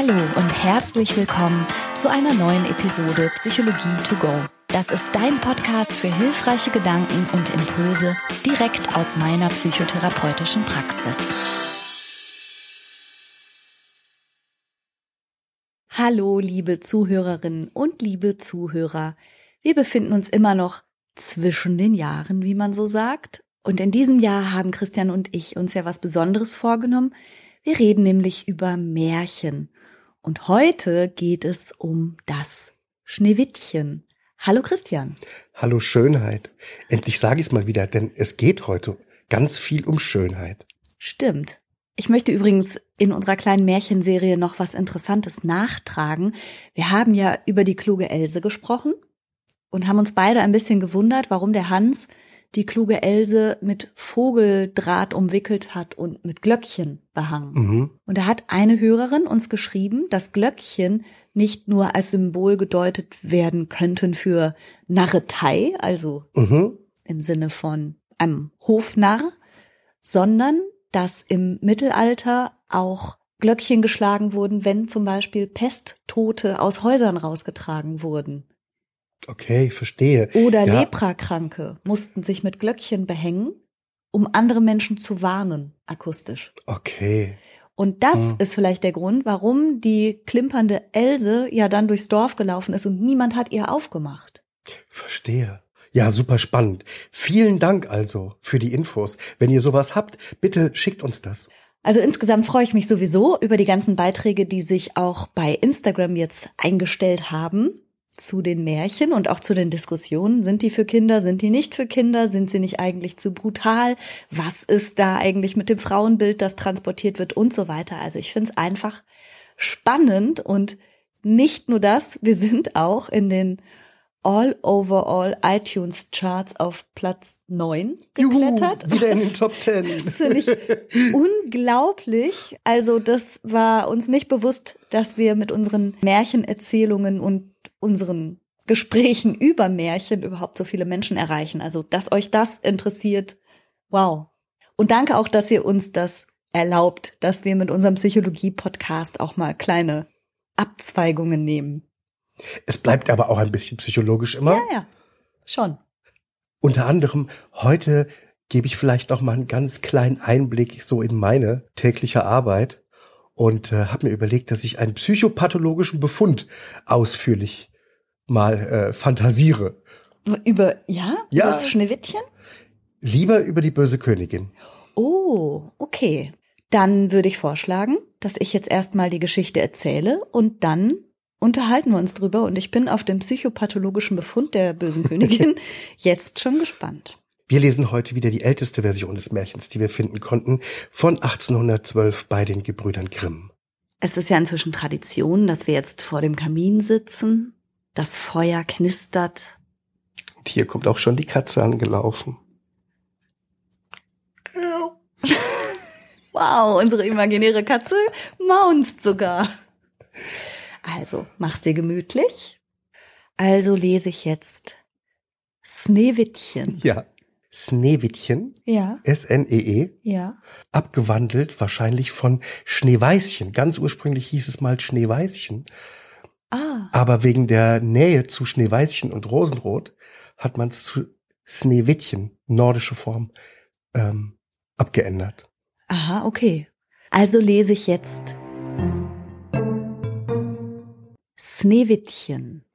Hallo und herzlich willkommen zu einer neuen Episode Psychologie to go. Das ist dein Podcast für hilfreiche Gedanken und Impulse direkt aus meiner psychotherapeutischen Praxis. Hallo, liebe Zuhörerinnen und liebe Zuhörer. Wir befinden uns immer noch zwischen den Jahren, wie man so sagt. Und in diesem Jahr haben Christian und ich uns ja was Besonderes vorgenommen. Wir reden nämlich über Märchen. Und heute geht es um das Schneewittchen. Hallo Christian. Hallo Schönheit. Endlich sage ich es mal wieder, denn es geht heute ganz viel um Schönheit. Stimmt. Ich möchte übrigens in unserer kleinen Märchenserie noch was Interessantes nachtragen. Wir haben ja über die kluge Else gesprochen und haben uns beide ein bisschen gewundert, warum der Hans die kluge Else mit Vogeldraht umwickelt hat und mit Glöckchen behangen. Mhm. Und da hat eine Hörerin uns geschrieben, dass Glöckchen nicht nur als Symbol gedeutet werden könnten für Narretei, also mhm. im Sinne von einem Hofnarr, sondern dass im Mittelalter auch Glöckchen geschlagen wurden, wenn zum Beispiel Pesttote aus Häusern rausgetragen wurden. Okay, verstehe. Oder ja. Leprakranke mussten sich mit Glöckchen behängen, um andere Menschen zu warnen, akustisch. Okay. Und das hm. ist vielleicht der Grund, warum die klimpernde Else ja dann durchs Dorf gelaufen ist und niemand hat ihr aufgemacht. Verstehe. Ja, super spannend. Vielen Dank also für die Infos. Wenn ihr sowas habt, bitte schickt uns das. Also insgesamt freue ich mich sowieso über die ganzen Beiträge, die sich auch bei Instagram jetzt eingestellt haben zu den Märchen und auch zu den Diskussionen. Sind die für Kinder? Sind die nicht für Kinder? Sind sie nicht eigentlich zu brutal? Was ist da eigentlich mit dem Frauenbild, das transportiert wird und so weiter? Also ich finde es einfach spannend und nicht nur das, wir sind auch in den All Overall iTunes Charts auf Platz 9 geklettert. Juhu, wieder in den Top 10. Das finde ich unglaublich. Also das war uns nicht bewusst, dass wir mit unseren Märchenerzählungen und unseren Gesprächen über Märchen überhaupt so viele Menschen erreichen. Also, dass euch das interessiert, wow. Und danke auch, dass ihr uns das erlaubt, dass wir mit unserem Psychologie-Podcast auch mal kleine Abzweigungen nehmen. Es bleibt aber auch ein bisschen psychologisch immer. Ja, ja, schon. Unter anderem heute gebe ich vielleicht noch mal einen ganz kleinen Einblick so in meine tägliche Arbeit und äh, habe mir überlegt, dass ich einen psychopathologischen Befund ausführlich mal äh, fantasiere. Über, ja? ja? Über das Schneewittchen? Lieber über die böse Königin. Oh, okay. Dann würde ich vorschlagen, dass ich jetzt erstmal die Geschichte erzähle und dann unterhalten wir uns drüber und ich bin auf den psychopathologischen Befund der bösen Königin jetzt schon gespannt. Wir lesen heute wieder die älteste Version des Märchens, die wir finden konnten, von 1812 bei den Gebrüdern Grimm. Es ist ja inzwischen Tradition, dass wir jetzt vor dem Kamin sitzen, das Feuer knistert. Und hier kommt auch schon die Katze angelaufen. wow, unsere imaginäre Katze maunzt sogar. Also, mach's dir gemütlich. Also lese ich jetzt Sneewittchen. Ja. Sneewittchen. Ja. S-N-E-E. -E, ja. Abgewandelt wahrscheinlich von Schneeweißchen. Ganz ursprünglich hieß es mal Schneeweißchen. Ah. Aber wegen der Nähe zu Schneeweißchen und Rosenrot hat man es zu Sneewittchen, nordische Form, ähm, abgeändert. Aha, okay. Also lese ich jetzt Sneewittchen.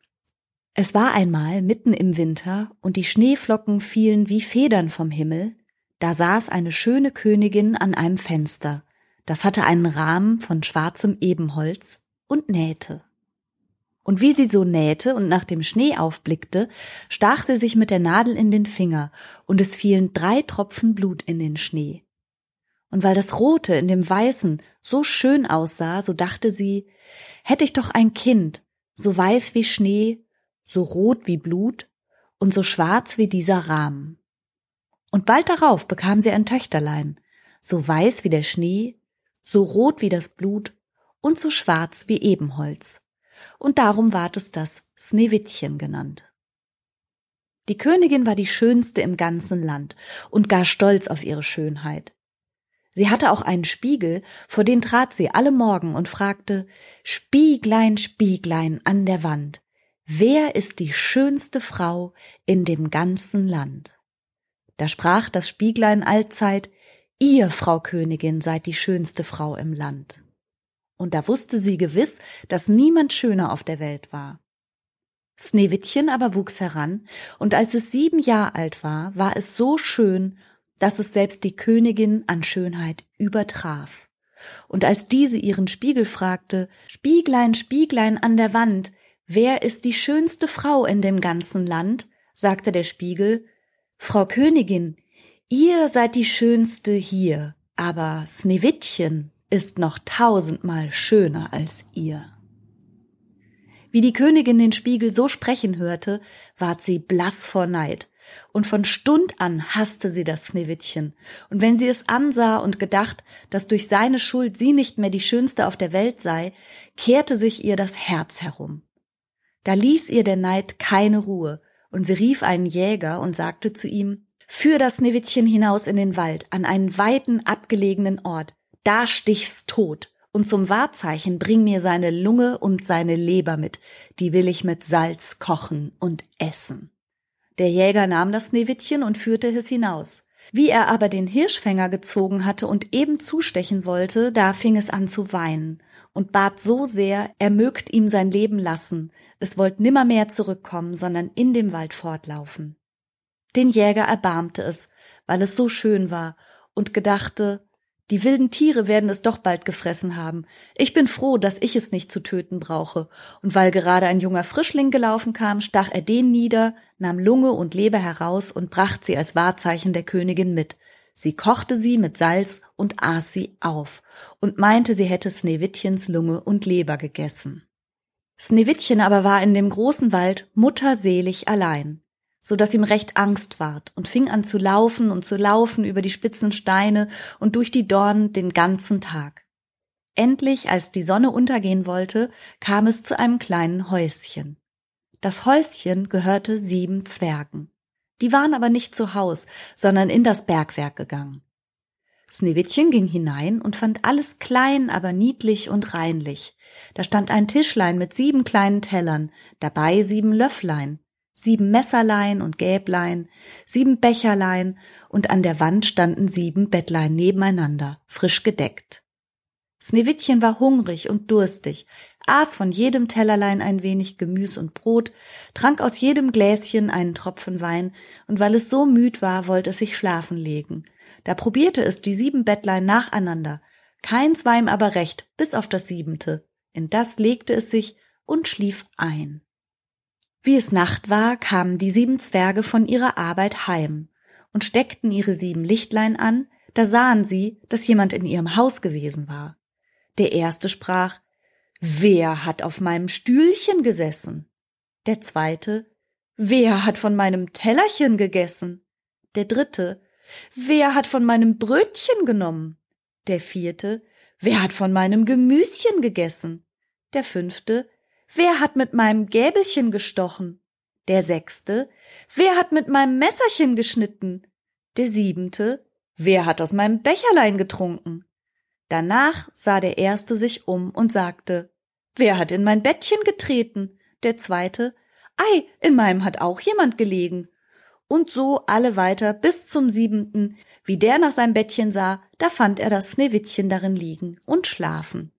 Es war einmal mitten im Winter und die Schneeflocken fielen wie Federn vom Himmel, da saß eine schöne Königin an einem Fenster, das hatte einen Rahmen von schwarzem Ebenholz und nähte. Und wie sie so nähte und nach dem Schnee aufblickte, stach sie sich mit der Nadel in den Finger, und es fielen drei Tropfen Blut in den Schnee. Und weil das Rote in dem Weißen so schön aussah, so dachte sie, hätte ich doch ein Kind, so weiß wie Schnee so rot wie Blut und so schwarz wie dieser Rahmen. Und bald darauf bekam sie ein Töchterlein, so weiß wie der Schnee, so rot wie das Blut und so schwarz wie Ebenholz. Und darum ward es das Sneewittchen genannt. Die Königin war die schönste im ganzen Land und gar stolz auf ihre Schönheit. Sie hatte auch einen Spiegel, vor den trat sie alle Morgen und fragte Spieglein, Spieglein an der Wand, wer ist die schönste Frau in dem ganzen Land? Da sprach das Spieglein allzeit, ihr, Frau Königin, seid die schönste Frau im Land. Und da wusste sie gewiss, dass niemand schöner auf der Welt war. Sneewittchen aber wuchs heran, und als es sieben Jahr alt war, war es so schön dass es selbst die Königin an Schönheit übertraf. Und als diese ihren Spiegel fragte, Spieglein, Spieglein an der Wand, wer ist die schönste Frau in dem ganzen Land? sagte der Spiegel, Frau Königin, ihr seid die schönste hier, aber Sneewittchen ist noch tausendmal schöner als ihr. Wie die Königin den Spiegel so sprechen hörte, ward sie blass vor Neid und von Stund an hasste sie das Sneewittchen, und wenn sie es ansah und gedacht, dass durch seine Schuld sie nicht mehr die schönste auf der Welt sei, kehrte sich ihr das Herz herum. Da ließ ihr der Neid keine Ruhe, und sie rief einen Jäger und sagte zu ihm, Führ das Sneewittchen hinaus in den Wald, an einen weiten, abgelegenen Ort, da stich's tot, und zum Wahrzeichen bring mir seine Lunge und seine Leber mit, die will ich mit Salz kochen und essen. Der Jäger nahm das Sneewittchen und führte es hinaus. Wie er aber den Hirschfänger gezogen hatte und eben zustechen wollte, da fing es an zu weinen und bat so sehr, er mögt ihm sein Leben lassen, es wollt nimmermehr zurückkommen, sondern in dem Wald fortlaufen. Den Jäger erbarmte es, weil es so schön war, und gedachte, die wilden Tiere werden es doch bald gefressen haben. Ich bin froh, dass ich es nicht zu töten brauche. Und weil gerade ein junger Frischling gelaufen kam, stach er den nieder, nahm Lunge und Leber heraus und bracht sie als Wahrzeichen der Königin mit. Sie kochte sie mit Salz und aß sie auf und meinte, sie hätte Sneewittchens Lunge und Leber gegessen. Sneewittchen aber war in dem großen Wald mutterselig allein so dass ihm recht Angst ward und fing an zu laufen und zu laufen über die spitzen Steine und durch die Dornen den ganzen Tag. Endlich, als die Sonne untergehen wollte, kam es zu einem kleinen Häuschen. Das Häuschen gehörte sieben Zwergen. Die waren aber nicht zu Haus, sondern in das Bergwerk gegangen. Sneewittchen ging hinein und fand alles klein, aber niedlich und reinlich. Da stand ein Tischlein mit sieben kleinen Tellern, dabei sieben Löfflein, sieben Messerlein und Gäblein, sieben Becherlein und an der Wand standen sieben Bettlein nebeneinander, frisch gedeckt. Sneewittchen war hungrig und durstig, aß von jedem Tellerlein ein wenig Gemüs und Brot, trank aus jedem Gläschen einen Tropfen Wein, und weil es so müd war, wollte es sich schlafen legen. Da probierte es die sieben Bettlein nacheinander, keins war ihm aber recht, bis auf das siebente. In das legte es sich und schlief ein. Wie es Nacht war, kamen die sieben Zwerge von ihrer Arbeit heim und steckten ihre sieben Lichtlein an, da sahen sie, dass jemand in ihrem Haus gewesen war. Der erste sprach, Wer hat auf meinem Stühlchen gesessen? Der zweite, Wer hat von meinem Tellerchen gegessen? Der dritte, Wer hat von meinem Brötchen genommen? Der vierte, Wer hat von meinem Gemüschen gegessen? Der fünfte, Wer hat mit meinem Gäbelchen gestochen? Der sechste. Wer hat mit meinem Messerchen geschnitten? Der siebente. Wer hat aus meinem Becherlein getrunken? Danach sah der erste sich um und sagte, Wer hat in mein Bettchen getreten? Der zweite, Ei, in meinem hat auch jemand gelegen. Und so alle weiter bis zum siebenten. Wie der nach seinem Bettchen sah, da fand er das Sneewittchen darin liegen und schlafen.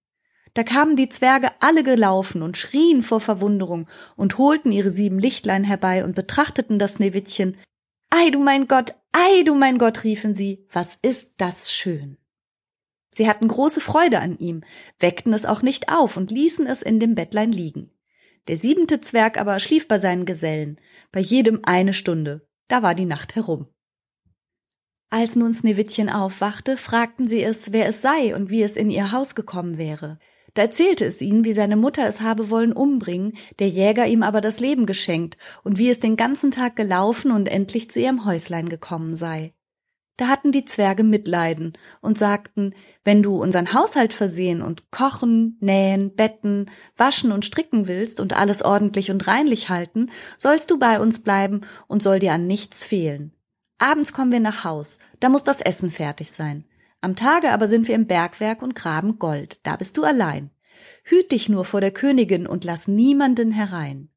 Da kamen die Zwerge alle gelaufen und schrien vor Verwunderung und holten ihre sieben Lichtlein herbei und betrachteten das Sneewittchen. Ei, du mein Gott, ei, du mein Gott, riefen sie, was ist das schön. Sie hatten große Freude an ihm, weckten es auch nicht auf und ließen es in dem Bettlein liegen. Der siebente Zwerg aber schlief bei seinen Gesellen, bei jedem eine Stunde, da war die Nacht herum. Als nun Sneewittchen aufwachte, fragten sie es, wer es sei und wie es in ihr Haus gekommen wäre. Da erzählte es ihnen, wie seine Mutter es habe wollen umbringen, der Jäger ihm aber das Leben geschenkt und wie es den ganzen Tag gelaufen und endlich zu ihrem Häuslein gekommen sei. Da hatten die Zwerge Mitleiden und sagten, wenn du unseren Haushalt versehen und kochen, nähen, betten, waschen und stricken willst und alles ordentlich und reinlich halten, sollst du bei uns bleiben und soll dir an nichts fehlen. Abends kommen wir nach Haus, da muss das Essen fertig sein. Am Tage aber sind wir im Bergwerk und graben Gold, da bist du allein. Hüt dich nur vor der Königin und lass niemanden herein.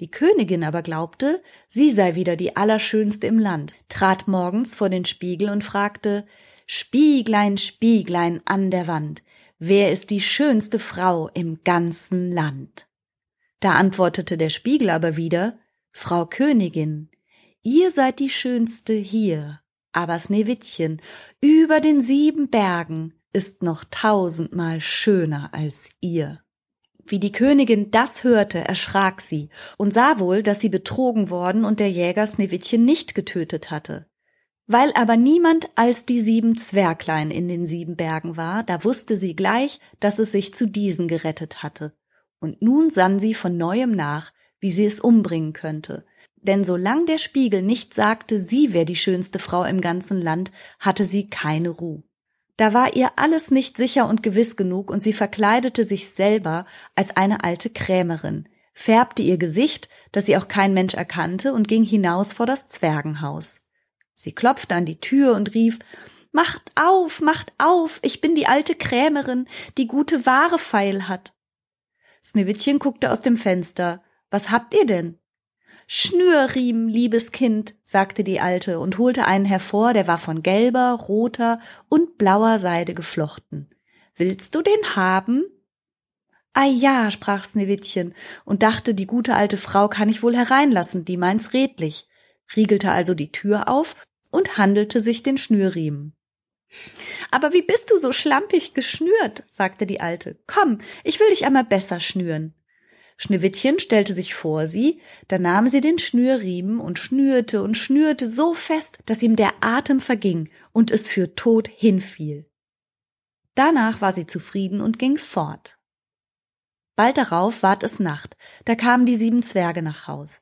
Die Königin aber glaubte, sie sei wieder die Allerschönste im Land, trat morgens vor den Spiegel und fragte Spieglein, Spieglein an der Wand, wer ist die schönste Frau im ganzen Land? Da antwortete der Spiegel aber wieder Frau Königin, ihr seid die schönste hier, aber Sneewittchen über den sieben Bergen ist noch tausendmal schöner als ihr. Wie die Königin das hörte, erschrak sie und sah wohl, dass sie betrogen worden und der Jäger Sneewittchen nicht getötet hatte. Weil aber niemand als die sieben Zwerglein in den sieben Bergen war, da wusste sie gleich, dass es sich zu diesen gerettet hatte. Und nun sann sie von neuem nach, wie sie es umbringen könnte. Denn solang der Spiegel nicht sagte, sie wäre die schönste Frau im ganzen Land, hatte sie keine Ruhe. Da war ihr alles nicht sicher und gewiss genug und sie verkleidete sich selber als eine alte Krämerin, färbte ihr Gesicht, dass sie auch kein Mensch erkannte und ging hinaus vor das Zwergenhaus. Sie klopfte an die Tür und rief, Macht auf, macht auf, ich bin die alte Krämerin, die gute Ware feil hat. Sneewittchen guckte aus dem Fenster. Was habt ihr denn? Schnürriemen, liebes Kind, sagte die Alte und holte einen hervor, der war von gelber, roter und blauer Seide geflochten. Willst du den haben? Ah ja, sprach Sneewittchen und dachte, die gute alte Frau kann ich wohl hereinlassen, die meint's redlich, riegelte also die Tür auf und handelte sich den Schnürriemen. Aber wie bist du so schlampig geschnürt? sagte die Alte. Komm, ich will dich einmal besser schnüren. Schneewittchen stellte sich vor sie, da nahm sie den Schnürriemen und schnürte und schnürte so fest, dass ihm der Atem verging und es für tot hinfiel. Danach war sie zufrieden und ging fort. Bald darauf ward es Nacht, da kamen die sieben Zwerge nach Haus.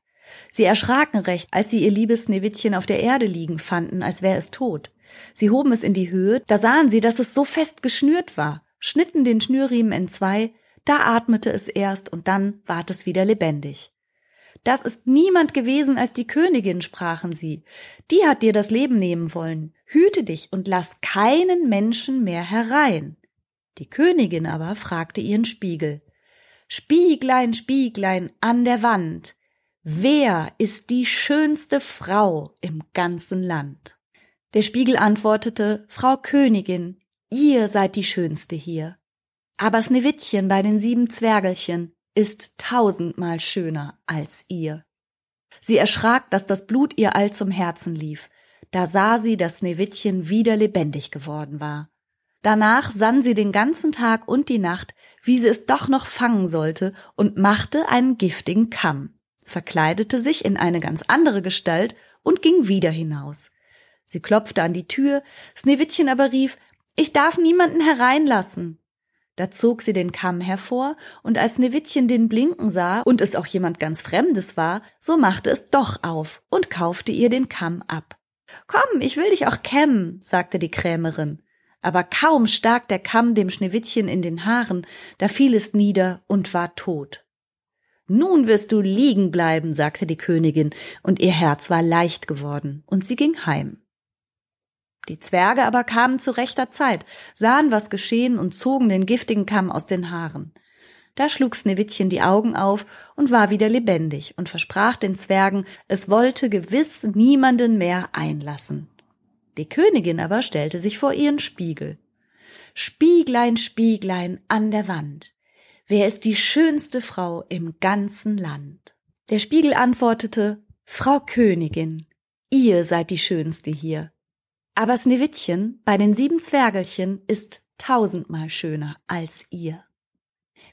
Sie erschraken recht, als sie ihr liebes Schneewittchen auf der Erde liegen fanden, als wäre es tot. Sie hoben es in die Höhe, da sahen sie, dass es so fest geschnürt war, schnitten den Schnürriemen entzwei, da atmete es erst und dann ward es wieder lebendig. Das ist niemand gewesen als die Königin, sprachen sie. Die hat dir das Leben nehmen wollen. Hüte dich und lass keinen Menschen mehr herein. Die Königin aber fragte ihren Spiegel. Spieglein, Spieglein an der Wand, wer ist die schönste Frau im ganzen Land? Der Spiegel antwortete, Frau Königin, ihr seid die schönste hier. Aber Sneewittchen bei den sieben Zwergelchen ist tausendmal schöner als ihr. Sie erschrak, dass das Blut ihr all zum Herzen lief. Da sah sie, dass Sneewittchen wieder lebendig geworden war. Danach sann sie den ganzen Tag und die Nacht, wie sie es doch noch fangen sollte, und machte einen giftigen Kamm, verkleidete sich in eine ganz andere Gestalt und ging wieder hinaus. Sie klopfte an die Tür, Sneewittchen aber rief, ich darf niemanden hereinlassen. Da zog sie den Kamm hervor, und als Sneewittchen den blinken sah und es auch jemand ganz Fremdes war, so machte es doch auf und kaufte ihr den Kamm ab. Komm, ich will dich auch kämmen, sagte die Krämerin. Aber kaum stak der Kamm dem Schneewittchen in den Haaren, da fiel es nieder und war tot. Nun wirst du liegen bleiben, sagte die Königin, und ihr Herz war leicht geworden, und sie ging heim. Die Zwerge aber kamen zu rechter Zeit, sahen, was geschehen und zogen den giftigen Kamm aus den Haaren. Da schlug Sneewittchen die Augen auf und war wieder lebendig und versprach den Zwergen, es wollte gewiss niemanden mehr einlassen. Die Königin aber stellte sich vor ihren Spiegel. Spieglein, Spieglein an der Wand, wer ist die schönste Frau im ganzen Land? Der Spiegel antwortete, Frau Königin, ihr seid die schönste hier. Aber Sneewittchen bei den sieben Zwergelchen ist tausendmal schöner als ihr.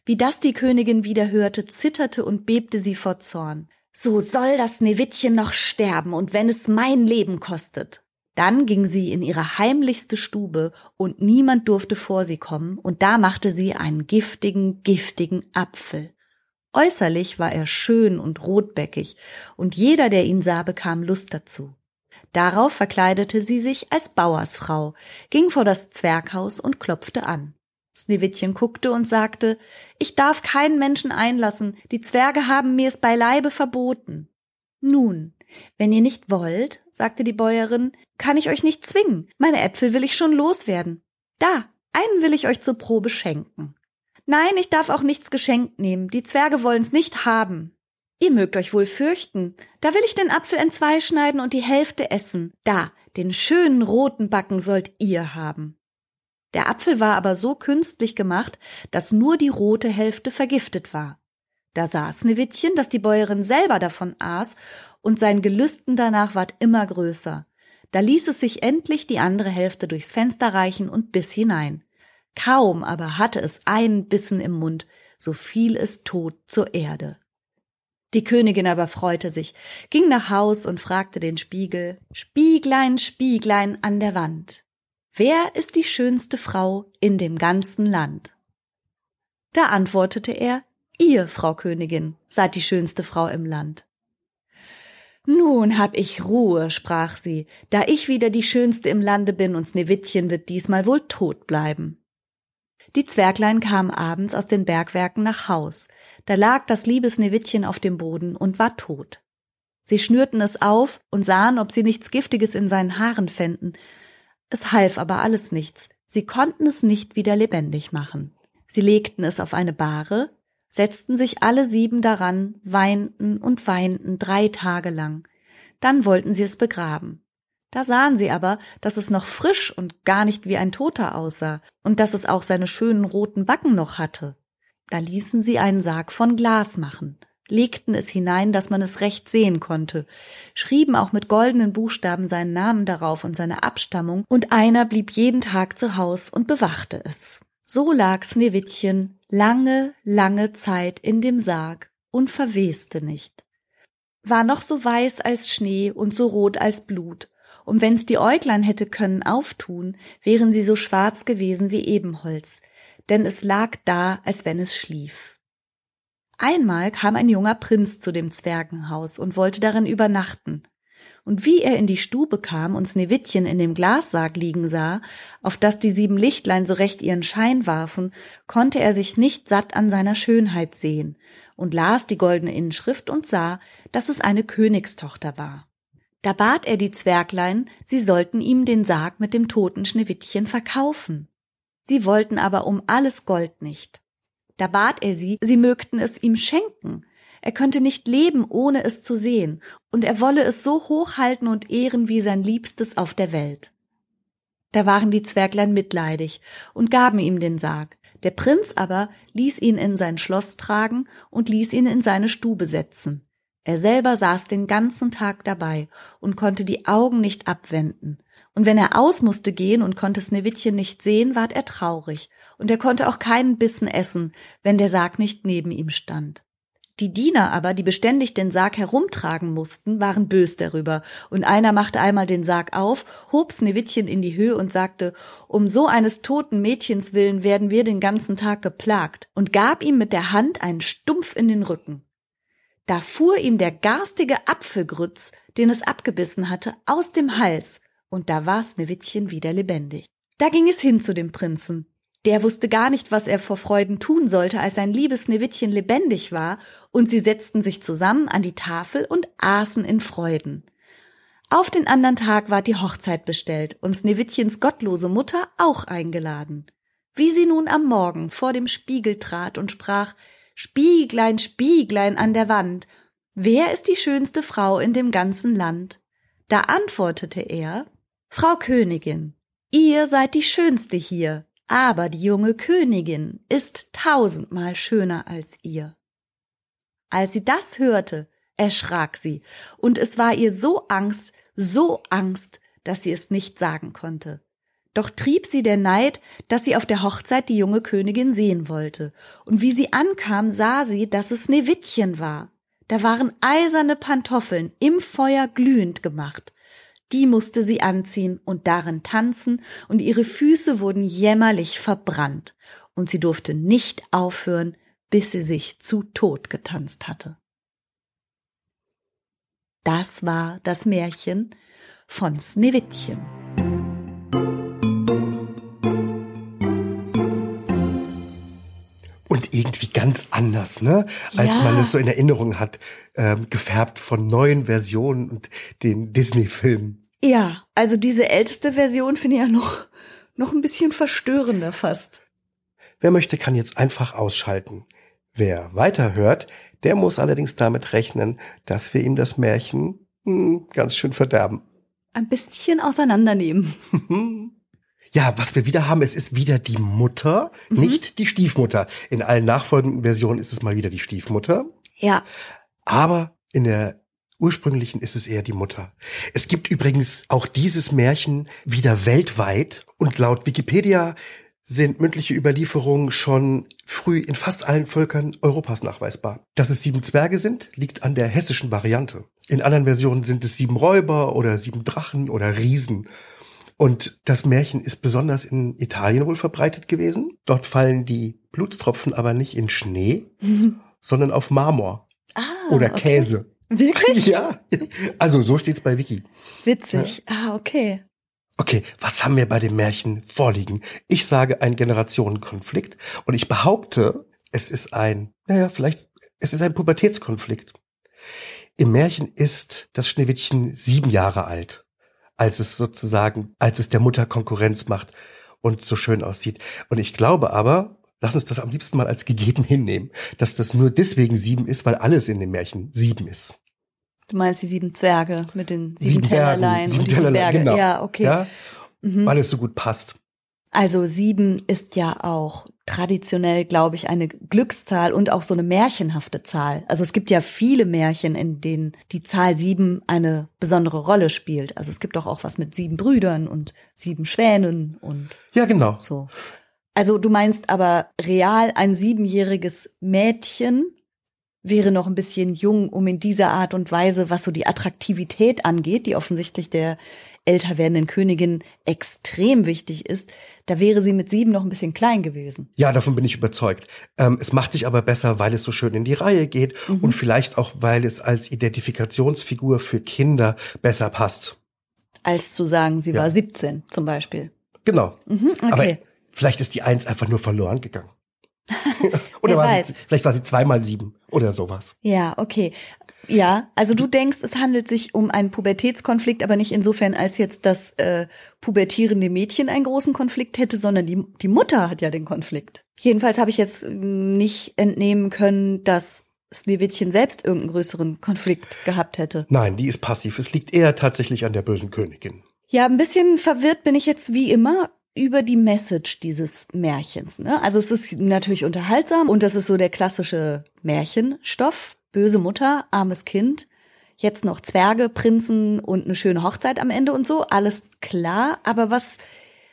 Wie das die Königin wieder hörte, zitterte und bebte sie vor Zorn. So soll das Sneewittchen noch sterben, und wenn es mein Leben kostet. Dann ging sie in ihre heimlichste Stube, und niemand durfte vor sie kommen, und da machte sie einen giftigen, giftigen Apfel. Äußerlich war er schön und rotbäckig, und jeder, der ihn sah, bekam Lust dazu. Darauf verkleidete sie sich als Bauersfrau, ging vor das Zwerghaus und klopfte an. Sneewittchen guckte und sagte, ich darf keinen Menschen einlassen, die Zwerge haben mir es beileibe verboten. Nun, Wenn ihr nicht wollt, sagte die Bäuerin, kann ich euch nicht zwingen. Meine Äpfel will ich schon loswerden. Da, einen will ich euch zur Probe schenken. Nein, ich darf auch nichts geschenkt nehmen. Die Zwerge wollen's nicht haben. Ihr mögt euch wohl fürchten. Da will ich den Apfel entzwei schneiden und die Hälfte essen. Da, den schönen roten Backen sollt ihr haben. Der Apfel war aber so künstlich gemacht, dass nur die rote Hälfte vergiftet war. Da sah Sneewittchen, dass die Bäuerin selber davon aß, und sein Gelüsten danach ward immer größer. Da ließ es sich endlich die andere Hälfte durchs Fenster reichen und biss hinein. Kaum aber hatte es einen Bissen im Mund, so fiel es tot zur Erde. Die Königin aber freute sich, ging nach Haus und fragte den Spiegel Spieglein, Spieglein an der Wand, wer ist die schönste Frau in dem ganzen Land? Da antwortete er Ihr, Frau Königin, seid die schönste Frau im Land. Nun hab ich Ruhe, sprach sie, da ich wieder die schönste im Lande bin und Sneewittchen wird diesmal wohl tot bleiben. Die Zwerglein kamen abends aus den Bergwerken nach Haus. Da lag das liebe Sneewittchen auf dem Boden und war tot. Sie schnürten es auf und sahen, ob sie nichts Giftiges in seinen Haaren fänden. Es half aber alles nichts. Sie konnten es nicht wieder lebendig machen. Sie legten es auf eine Bahre, setzten sich alle sieben daran, weinten und weinten drei Tage lang. Dann wollten sie es begraben. Da sahen sie aber, dass es noch frisch und gar nicht wie ein Toter aussah und dass es auch seine schönen roten Backen noch hatte. Da ließen sie einen Sarg von Glas machen, legten es hinein, dass man es recht sehen konnte, schrieben auch mit goldenen Buchstaben seinen Namen darauf und seine Abstammung, und einer blieb jeden Tag zu Haus und bewachte es. So lag Sneewittchen lange, lange Zeit in dem Sarg und verweste nicht. War noch so weiß als Schnee und so rot als Blut, und wenn's die Äuglein hätte können auftun, wären sie so schwarz gewesen wie Ebenholz, denn es lag da, als wenn es schlief. Einmal kam ein junger Prinz zu dem Zwergenhaus und wollte darin übernachten und wie er in die Stube kam und Sneewittchen in dem Glassarg liegen sah, auf das die sieben Lichtlein so recht ihren Schein warfen, konnte er sich nicht satt an seiner Schönheit sehen und las die goldene Inschrift und sah, dass es eine Königstochter war. Da bat er die Zwerglein, sie sollten ihm den Sarg mit dem toten Schneewittchen verkaufen. Sie wollten aber um alles Gold nicht. Da bat er sie, sie mögten es ihm schenken, er könnte nicht leben, ohne es zu sehen, und er wolle es so hochhalten und ehren wie sein Liebstes auf der Welt. Da waren die Zwerglein mitleidig und gaben ihm den Sarg. Der Prinz aber ließ ihn in sein Schloss tragen und ließ ihn in seine Stube setzen. Er selber saß den ganzen Tag dabei und konnte die Augen nicht abwenden. Und wenn er aus musste gehen und konnte Sneewittchen nicht sehen, ward er traurig, und er konnte auch keinen Bissen essen, wenn der Sarg nicht neben ihm stand. Die Diener aber, die beständig den Sarg herumtragen mussten, waren bös darüber, und einer machte einmal den Sarg auf, hob Sneewittchen in die Höhe und sagte, um so eines toten Mädchens willen werden wir den ganzen Tag geplagt, und gab ihm mit der Hand einen Stumpf in den Rücken. Da fuhr ihm der garstige Apfelgrütz, den es abgebissen hatte, aus dem Hals, und da war Sneewittchen wieder lebendig. Da ging es hin zu dem Prinzen. Der wusste gar nicht, was er vor Freuden tun sollte, als sein liebes Sneewittchen lebendig war, und sie setzten sich zusammen an die Tafel und aßen in Freuden. Auf den anderen Tag war die Hochzeit bestellt und Sneewittchens gottlose Mutter auch eingeladen. Wie sie nun am Morgen vor dem Spiegel trat und sprach Spieglein, Spieglein an der Wand, wer ist die schönste Frau in dem ganzen Land? Da antwortete er Frau Königin, ihr seid die schönste hier, aber die junge Königin ist tausendmal schöner als ihr. Als sie das hörte, erschrak sie, und es war ihr so Angst, so Angst, dass sie es nicht sagen konnte. Doch trieb sie der Neid, dass sie auf der Hochzeit die junge Königin sehen wollte, und wie sie ankam, sah sie, dass es Sneewittchen war. Da waren eiserne Pantoffeln im Feuer glühend gemacht, die musste sie anziehen und darin tanzen, und ihre Füße wurden jämmerlich verbrannt, und sie durfte nicht aufhören, bis sie sich zu Tod getanzt hatte. Das war das Märchen von Sneewittchen. Und irgendwie ganz anders, ne? Als Ja. man es so in Erinnerung hat, ähm, gefärbt von neuen Versionen und den Disney-Filmen. Ja, also diese älteste Version finde ich ja noch, noch ein bisschen verstörender fast. Wer möchte, kann jetzt einfach ausschalten. Wer weiterhört, der muss allerdings damit rechnen, dass wir ihm das Märchen hm, ganz schön verderben. Ein bisschen auseinandernehmen. Ja, was wir wieder haben, es ist wieder die Mutter, nicht die Stiefmutter. In allen nachfolgenden Versionen ist es mal wieder die Stiefmutter, Ja. aber in der ursprünglichen ist es eher die Mutter. Es gibt übrigens auch dieses Märchen wieder weltweit und laut Wikipedia sind mündliche Überlieferungen schon früh in fast allen Völkern Europas nachweisbar. Dass es sieben Zwerge sind, liegt an der hessischen Variante. In anderen Versionen sind es sieben Räuber oder sieben Drachen oder Riesen. Und das Märchen ist besonders in Italien wohl verbreitet gewesen. Dort fallen die Blutstropfen aber nicht in Schnee, sondern auf Marmor Ah, oder okay. Käse. Wirklich? Ja, also so steht's bei Wiki. Witzig. Ah, okay. Okay, was haben wir bei dem Märchen vorliegen? Ich sage ein Generationenkonflikt und ich behaupte, es ist ein, naja, vielleicht, es ist ein Pubertätskonflikt. Im Märchen ist das Schneewittchen sieben Jahre alt, als es sozusagen, als es der Mutter Konkurrenz macht und so schön aussieht. Und ich glaube aber, lass uns das am liebsten mal als gegeben hinnehmen, dass das nur deswegen sieben ist, weil alles in dem Märchen sieben ist. Du meinst die sieben Zwerge mit den sieben, Sieben Tellerlein sieben und die Tellerlein, Berge. genau. Ja, okay. Ja, Mhm. weil es so gut passt. Also sieben ist ja auch traditionell, glaube ich, eine Glückszahl und auch so eine märchenhafte Zahl. Also es gibt ja viele Märchen, in denen die Zahl sieben eine besondere Rolle spielt. Also es gibt doch auch was mit sieben Brüdern und sieben Schwänen und Ja, genau. so. Also du meinst aber real ein siebenjähriges Mädchen wäre noch ein bisschen jung, um in dieser Art und Weise, was so die Attraktivität angeht, die offensichtlich der älter werdenden Königin extrem wichtig ist, da wäre sie mit sieben noch ein bisschen klein gewesen. Ja, davon bin ich überzeugt. Ähm, es macht sich aber besser, weil es so schön in die Reihe geht Mhm. und vielleicht auch, weil es als Identifikationsfigur für Kinder besser passt. Als zu sagen, sie Ja. war 17 zum Beispiel. Genau. Mhm, okay. Aber vielleicht ist die Eins einfach nur verloren gegangen. oder war sie, vielleicht war sie zweimal sieben oder sowas. Ja, okay. Ja, also du denkst, es handelt sich um einen Pubertätskonflikt, aber nicht insofern, als jetzt das äh, pubertierende Mädchen einen großen Konflikt hätte, sondern die, die Mutter hat ja den Konflikt. Jedenfalls habe ich jetzt mm, nicht entnehmen können, dass Sneewittchen selbst irgendeinen größeren Konflikt gehabt hätte. Nein, die ist passiv. Es liegt eher tatsächlich an der bösen Königin. Ja, ein bisschen verwirrt bin ich jetzt wie immer über die Message dieses Märchens. Ne? Also es ist natürlich unterhaltsam und das ist so der klassische Märchenstoff. Böse Mutter, armes Kind, jetzt noch Zwerge, Prinzen und eine schöne Hochzeit am Ende und so, alles klar. Aber was,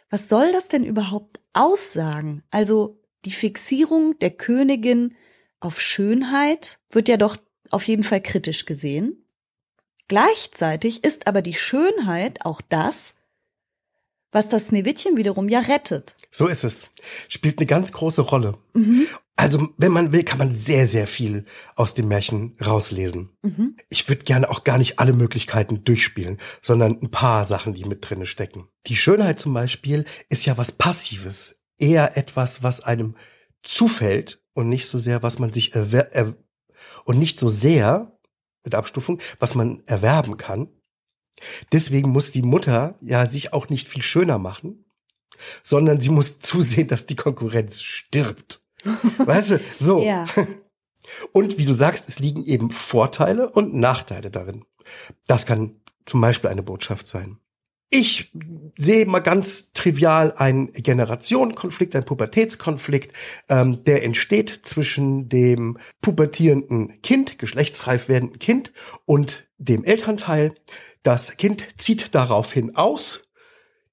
was soll das denn überhaupt aussagen? Also die Fixierung der Königin auf Schönheit wird ja doch auf jeden Fall kritisch gesehen. Gleichzeitig ist aber die Schönheit auch das, was das Sneewittchen wiederum ja rettet. So ist es. Spielt eine ganz große Rolle. Also, wenn man will, kann man sehr, sehr viel aus dem Märchen rauslesen. Ich würde gerne auch gar nicht alle Möglichkeiten durchspielen, sondern ein paar Sachen, die mit drinne stecken. Die Schönheit zum Beispiel ist ja was Passives. Eher etwas, was einem zufällt und nicht so sehr, was man sich erwer er und nicht so sehr, mit Abstufung, was man erwerben kann. Deswegen muss die Mutter ja sich auch nicht viel schöner machen, sondern sie muss zusehen, dass die Konkurrenz stirbt. Weißt du, so. Ja. Und wie du sagst, es liegen eben Vorteile und Nachteile darin. Das kann zum Beispiel eine Botschaft sein. Ich sehe mal ganz trivial einen Generationenkonflikt, einen Pubertätskonflikt, ähm, der entsteht zwischen dem pubertierenden Kind, geschlechtsreif werdenden Kind und dem Elternteil. Das Kind zieht daraufhin aus,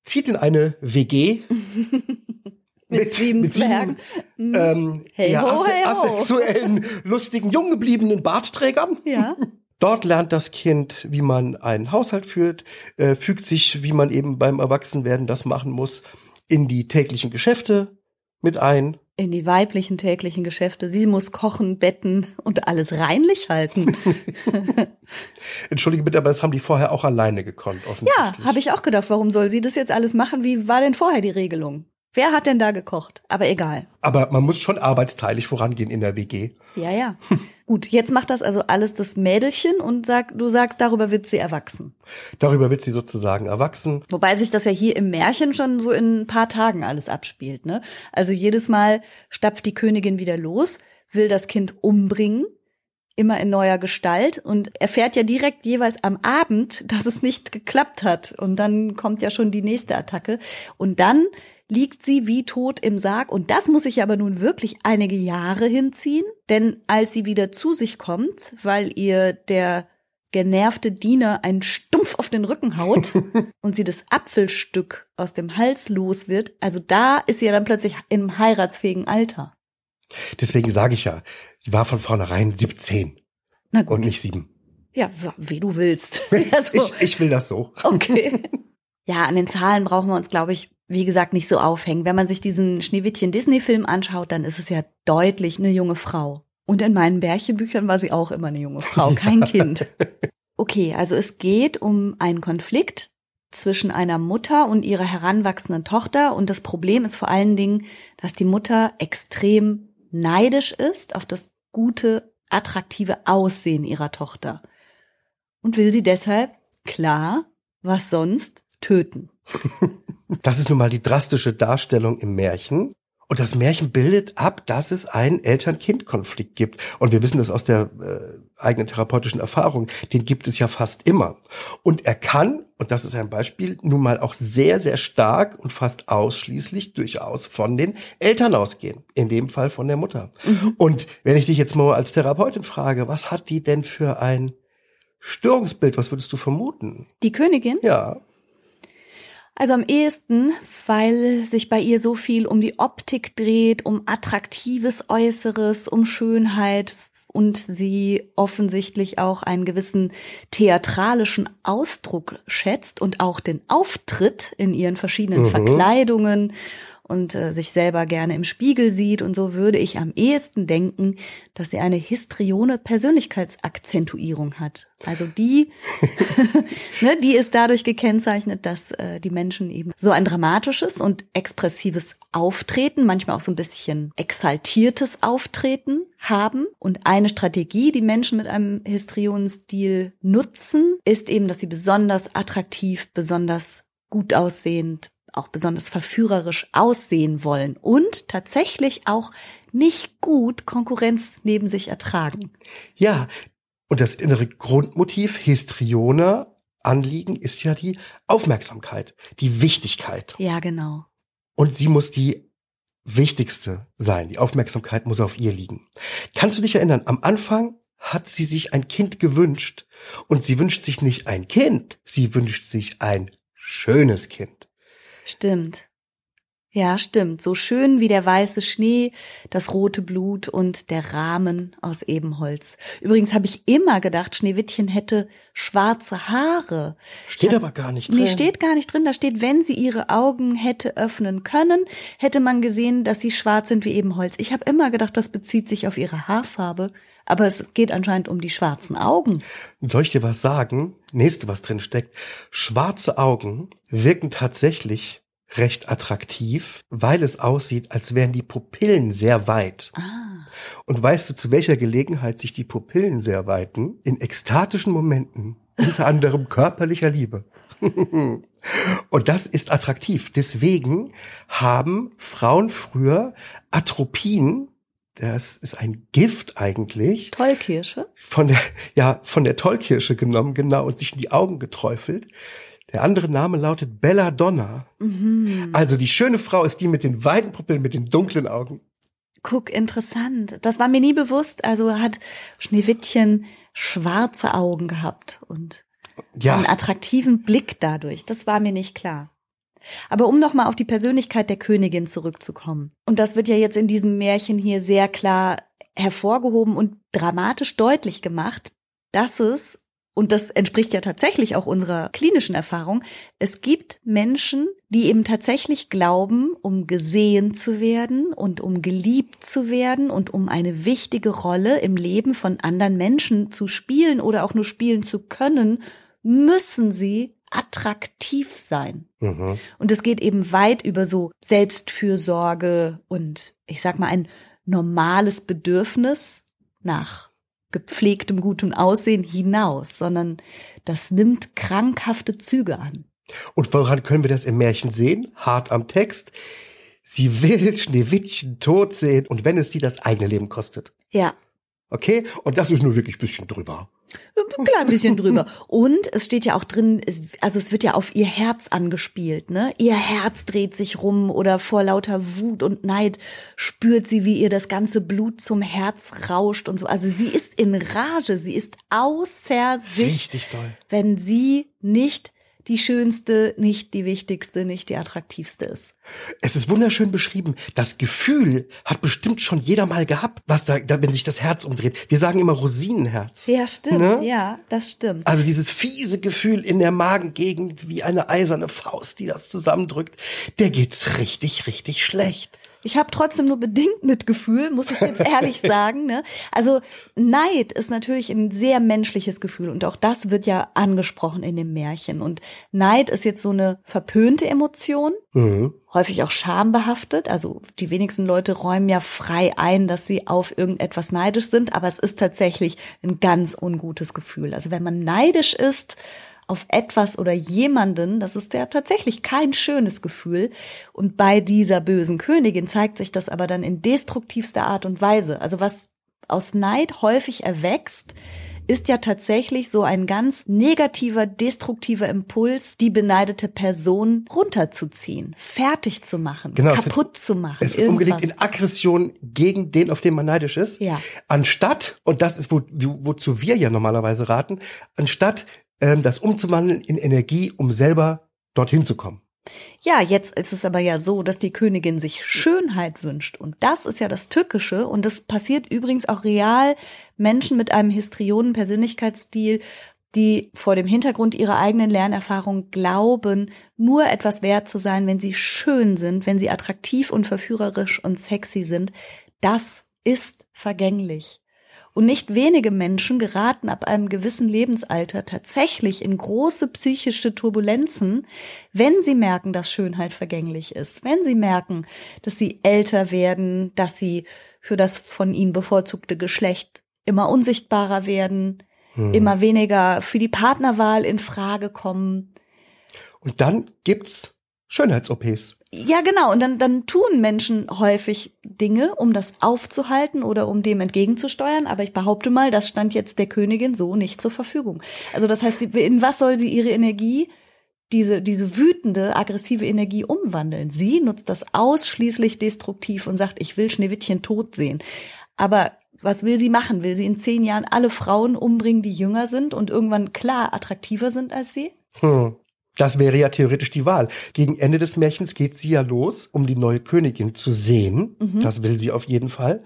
zieht in eine WG Mit sieben Zwergen. ähm, Hey ja, ho, asse hey ho. asexuellen, lustigen, jung gebliebenen Bartträgern. Ja. Dort lernt das Kind, wie man einen Haushalt führt, äh, fügt sich, wie man eben beim Erwachsenwerden das machen muss, in die täglichen Geschäfte mit ein. In die weiblichen täglichen Geschäfte. Sie muss kochen, betten und alles reinlich halten. Entschuldige bitte, aber das haben die vorher auch alleine gekonnt, ja, offensichtlich. habe ich auch gedacht, warum soll sie das jetzt alles machen? Wie war denn vorher die Regelung? Wer hat denn da gekocht? Aber egal. Aber man muss schon arbeitsteilig vorangehen in der WG. Ja, ja. Gut, jetzt macht das also alles das Mädelchen und sag, du sagst, darüber wird sie erwachsen. Darüber wird sie sozusagen erwachsen. Wobei sich das ja hier im Märchen schon so in ein paar Tagen alles abspielt, ne? Also jedes Mal stapft die Königin wieder los, will das Kind umbringen, immer in neuer Gestalt und erfährt ja direkt jeweils am Abend, dass es nicht geklappt hat. Und dann kommt ja schon die nächste Attacke. Und dann liegt sie wie tot im Sarg. Und das muss sich aber nun wirklich einige Jahre hinziehen, denn als sie wieder zu sich kommt, weil ihr der genervte Diener einen Stumpf auf den Rücken haut und sie das Apfelstück aus dem Hals los wird, also da ist sie ja dann plötzlich im heiratsfähigen Alter. Deswegen sage ich ja, die war von vornherein 17 und nicht sieben. Ja, wie du willst. also, ich, ich will das so. Okay. Ja, an den Zahlen brauchen wir uns, glaube ich, wie gesagt, nicht so aufhängen. Wenn man sich diesen Schneewittchen-Disney-Film anschaut, dann ist es ja deutlich eine junge Frau. Und in meinen Bärchenbüchern war sie auch immer eine junge Frau, kein. Kind. Okay, also es geht um einen Konflikt zwischen einer Mutter und ihrer heranwachsenden Tochter. Und das Problem ist vor allen Dingen, dass die Mutter extrem neidisch ist auf das gute, attraktive Aussehen ihrer Tochter. Und will sie deshalb, klar, was sonst, töten. Das ist nun mal die drastische Darstellung im Märchen. Und das Märchen bildet ab, dass es einen Eltern-Kind-Konflikt gibt. Und wir wissen das aus der äh, eigenen therapeutischen Erfahrung. Den gibt es ja fast immer. Und er kann, und das ist ein Beispiel, nun mal auch sehr, sehr stark und fast ausschließlich durchaus von den Eltern ausgehen. In dem Fall von der Mutter. Mhm. Und wenn ich dich jetzt mal als Therapeutin frage, was hat die denn für ein Störungsbild? Was würdest du vermuten? Die Königin? Ja. Also am ehesten, weil sich bei ihr so viel um die Optik dreht, um attraktives Äußeres, um Schönheit und sie offensichtlich auch einen gewissen theatralischen Ausdruck schätzt und auch den Auftritt in ihren verschiedenen mhm. Verkleidungen und äh, sich selber gerne im Spiegel sieht und so würde ich am ehesten denken, dass sie eine histrione Persönlichkeitsakzentuierung hat. Also die, ne, die ist dadurch gekennzeichnet, dass äh, die Menschen eben so ein dramatisches und expressives Auftreten, manchmal auch so ein bisschen exaltiertes Auftreten haben. Und eine Strategie, die Menschen mit einem Histrionenstil nutzen, ist eben, dass sie besonders attraktiv, besonders gut aussehend, auch besonders verführerisch aussehen wollen und tatsächlich auch nicht gut Konkurrenz neben sich ertragen. Ja, und das innere Grundmotiv Histrioner Anliegen ist ja die Aufmerksamkeit, die Wichtigkeit. Ja, genau. Und sie muss die wichtigste sein. Die Aufmerksamkeit muss auf ihr liegen. Kannst du dich erinnern, am Anfang hat sie sich ein Kind gewünscht. Und sie wünscht sich nicht ein Kind, sie wünscht sich ein schönes Kind. Stimmt. Ja, stimmt. So schön wie der weiße Schnee, das rote Blut und der Rahmen aus Ebenholz. Übrigens habe ich immer gedacht, Schneewittchen hätte schwarze Haare. Steht hab, aber gar nicht drin. Nee, steht gar nicht drin. Da steht, wenn sie ihre Augen hätte öffnen können, hätte man gesehen, dass sie schwarz sind wie Ebenholz. Ich habe immer gedacht, das bezieht sich auf ihre Haarfarbe. Aber es geht anscheinend um die schwarzen Augen. Soll ich dir was sagen? Nächste, was drin steckt. Schwarze Augen wirken tatsächlich recht attraktiv, weil es aussieht, als wären die Pupillen sehr weit. Ah. Und weißt du, zu welcher Gelegenheit sich die Pupillen sehr weiten? In ekstatischen Momenten, unter anderem körperlicher Liebe. Und das ist attraktiv. Deswegen haben Frauen früher Atropin, das ist ein Gift eigentlich. Tollkirsche? Von der, ja, von der Tollkirsche genommen, genau, und sich in die Augen geträufelt. Der andere Name lautet Belladonna. Mhm. Also die schöne Frau ist die mit den weiten Pupillen, mit den dunklen Augen. Guck, interessant. Das war mir nie bewusst. Also hat Schneewittchen schwarze Augen gehabt und ja. einen attraktiven Blick dadurch. Das war mir nicht klar. Aber um nochmal auf die Persönlichkeit der Königin zurückzukommen. Und das wird ja jetzt in diesem Märchen hier sehr klar hervorgehoben und dramatisch deutlich gemacht, dass es, und das entspricht ja tatsächlich auch unserer klinischen Erfahrung, es gibt Menschen, die eben tatsächlich glauben, um gesehen zu werden und um geliebt zu werden und um eine wichtige Rolle im Leben von anderen Menschen zu spielen oder auch nur spielen zu können, müssen sie attraktiv sein. Mhm. Und es geht eben weit über so Selbstfürsorge und ich sag mal ein normales Bedürfnis nach gepflegtem gutem Aussehen hinaus, sondern das nimmt krankhafte Züge an. Und woran können wir das im Märchen sehen? Hart am Text. Sie will Schneewittchen tot sehen und wenn es sie das eigene Leben kostet. Ja, Okay? Und das ist nur wirklich ein bisschen drüber. ein klein bisschen drüber. Und es steht ja auch drin, also es wird ja auf ihr Herz angespielt, ne? Ihr Herz dreht sich rum oder vor lauter Wut und Neid spürt sie, wie ihr das ganze Blut zum Herz rauscht und so. Also sie ist in Rage, sie ist außer sich, Richtig toll. wenn sie nicht die schönste, nicht die wichtigste, nicht die attraktivste ist. Es ist wunderschön beschrieben. Das Gefühl hat bestimmt schon jeder mal gehabt, was da, da wenn sich das Herz umdreht. Wir sagen immer Rosinenherz. Ja, stimmt. Ne? Ja, das stimmt. Also dieses fiese Gefühl in der Magengegend wie eine eiserne Faust, die das zusammendrückt, der geht's richtig, richtig schlecht. Ich habe trotzdem nur bedingt Mitgefühl, muss ich jetzt ehrlich sagen. Ne? Also Neid ist natürlich ein sehr menschliches Gefühl und auch das wird ja angesprochen in dem Märchen. Und Neid ist jetzt so eine verpönte Emotion, Mhm. häufig auch schambehaftet. Also die wenigsten Leute räumen ja frei ein, dass sie auf irgendetwas neidisch sind, aber es ist tatsächlich ein ganz ungutes Gefühl. Also wenn man neidisch ist auf etwas oder jemanden, das ist ja tatsächlich kein schönes Gefühl. Und bei dieser bösen Königin zeigt sich das aber dann in destruktivster Art und Weise. Also was aus Neid häufig erwächst, ist ja tatsächlich so ein ganz negativer, destruktiver Impuls, die beneidete Person runterzuziehen, fertig zu machen, Genau, es wird- kaputt zu machen. Es wird umgelegt irgendwas. in Aggression gegen den, auf den man neidisch ist. Ja. Anstatt, und das ist, wo, wozu wir ja normalerweise raten, anstatt ähm, das umzuwandeln in Energie, um selber dorthin zu kommen. Ja, jetzt ist es aber ja so, dass die Königin sich Schönheit wünscht. Und das ist ja das Tückische. Und das passiert übrigens auch real Menschen mit einem Histrionen-Persönlichkeitsstil, die vor dem Hintergrund ihrer eigenen Lernerfahrung glauben, nur etwas wert zu sein, wenn sie schön sind, wenn sie attraktiv und verführerisch und sexy sind. Das ist vergänglich. Und nicht wenige Menschen geraten ab einem gewissen Lebensalter tatsächlich in große psychische Turbulenzen, wenn sie merken, dass Schönheit vergänglich ist, wenn sie merken, dass sie älter werden, dass sie für das von ihnen bevorzugte Geschlecht immer unsichtbarer werden, immer weniger für die Partnerwahl in Frage kommen. Und dann gibt's Schönheits-OPs. Ja, genau. Und dann, dann tun Menschen häufig Dinge, um das aufzuhalten oder um dem entgegenzusteuern. Aber ich behaupte mal, das stand jetzt der Königin so nicht zur Verfügung. Also das heißt, in was soll sie ihre Energie, diese, diese wütende, aggressive Energie umwandeln? Sie nutzt das ausschließlich destruktiv und sagt, ich will Schneewittchen tot sehen. Aber was will sie machen? Will sie in zehn Jahren alle Frauen umbringen, die jünger sind und irgendwann klar attraktiver sind als sie? Hm. Das wäre ja theoretisch die Wahl. Gegen Ende des Märchens geht sie ja los, um die neue Königin zu sehen. Das will sie auf jeden Fall.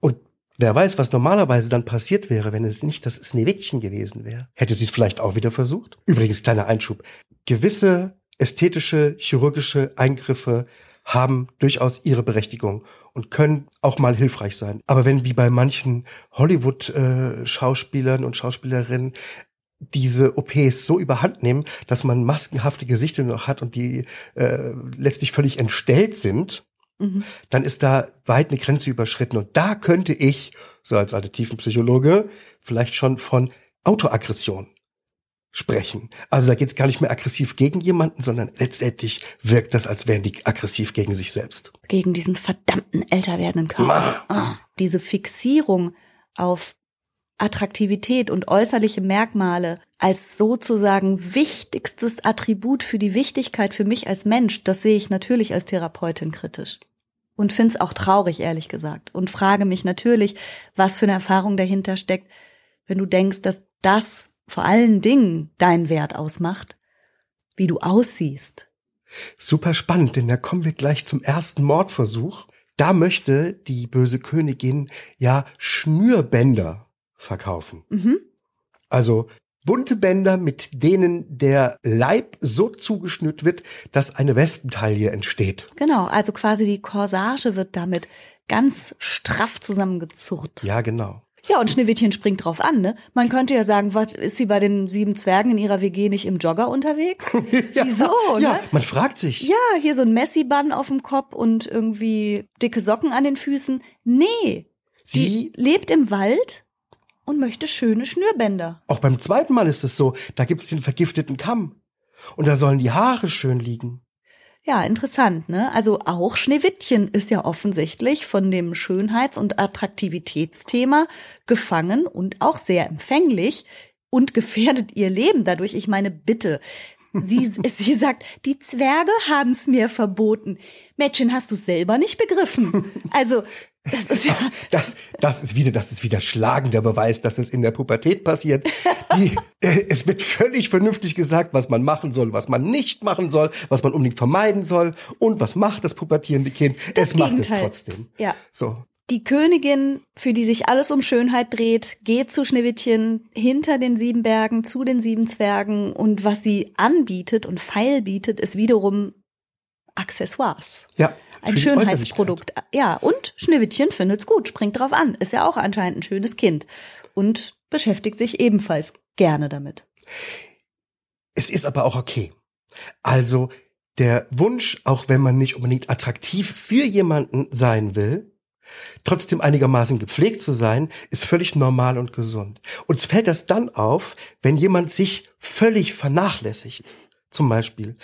Und wer weiß, was normalerweise dann passiert wäre, wenn es nicht das Sneewittchen gewesen wäre. Hätte sie es vielleicht auch wieder versucht? Übrigens, kleiner Einschub. Gewisse ästhetische, chirurgische Eingriffe haben durchaus ihre Berechtigung und können auch mal hilfreich sein. Aber wenn wie bei manchen Hollywood-Schauspielern und Schauspielerinnen diese OPs so überhand nehmen, dass man maskenhafte Gesichter noch hat und die äh, letztlich völlig entstellt sind, Mhm. dann ist da weit eine Grenze überschritten. Und da könnte ich, so als alter Tiefenpsychologe, vielleicht schon von Autoaggression sprechen. Also da geht es gar nicht mehr aggressiv gegen jemanden, sondern letztendlich wirkt das, als wären die aggressiv gegen sich selbst. gegen diesen verdammten älter werdenden Körper. Ah, diese Fixierung auf Attraktivität und äußerliche Merkmale als sozusagen wichtigstes Attribut für die Wichtigkeit für mich als Mensch, das sehe ich natürlich als Therapeutin kritisch. Und finde es auch traurig, ehrlich gesagt. Und frage mich natürlich, was für eine Erfahrung dahinter steckt, wenn du denkst, dass das vor allen Dingen deinen Wert ausmacht, wie du aussiehst. Super spannend, denn da kommen wir gleich zum ersten Mordversuch. Da möchte die böse Königin ja Schnürbänder verkaufen. Mhm. Also bunte Bänder, mit denen der Leib so zugeschnürt wird, dass eine Wespentaille entsteht. Genau, also quasi die Corsage wird damit ganz straff zusammengezurrt. Ja, genau. Ja, und Schneewittchen springt drauf an, ne? Man könnte ja sagen, was ist sie bei den sieben Zwergen in ihrer WG nicht im Jogger unterwegs? ja, Wieso, ne? Ja, man fragt sich. Ja, hier so ein Messi-Bun auf dem Kopf und irgendwie dicke Socken an den Füßen. Nee. Sie, lebt im Wald und möchte schöne Schnürbänder. auch beim zweiten Mal ist es so, da gibt's den vergifteten Kamm. Und da sollen die Haare schön liegen. Ja, interessant, ne? Also auch Schneewittchen ist ja offensichtlich von dem Schönheits- und Attraktivitätsthema gefangen und auch sehr empfänglich und gefährdet ihr Leben dadurch. Ich meine, bitte. Sie, sie sagt, die Zwerge haben's mir verboten. Mädchen, hast du selber nicht begriffen? Also, das ist ja, Das, das ist wieder, das ist wieder schlagender Beweis, dass es in der Pubertät passiert. Die, äh, es wird völlig vernünftig gesagt, was man machen soll, was man nicht machen soll, was man unbedingt vermeiden soll und was macht das pubertierende Kind. es macht es Gegenteil. trotzdem. ja. So. Die Königin, für die sich alles um Schönheit dreht, geht zu Schneewittchen hinter den sieben Bergen, zu den sieben Zwergen und was sie anbietet und feil bietet, ist wiederum Accessoires. Ja. Ein Schönheitsprodukt. Ja, und Schneewittchen findet's gut, springt drauf an. Ist ja auch anscheinend ein schönes Kind und beschäftigt sich ebenfalls gerne damit. Es ist aber auch okay. Also der Wunsch, auch wenn man nicht unbedingt attraktiv für jemanden sein will, trotzdem einigermaßen gepflegt zu sein, ist völlig normal und gesund. Uns fällt das dann auf, wenn jemand sich völlig vernachlässigt. Zum Beispiel,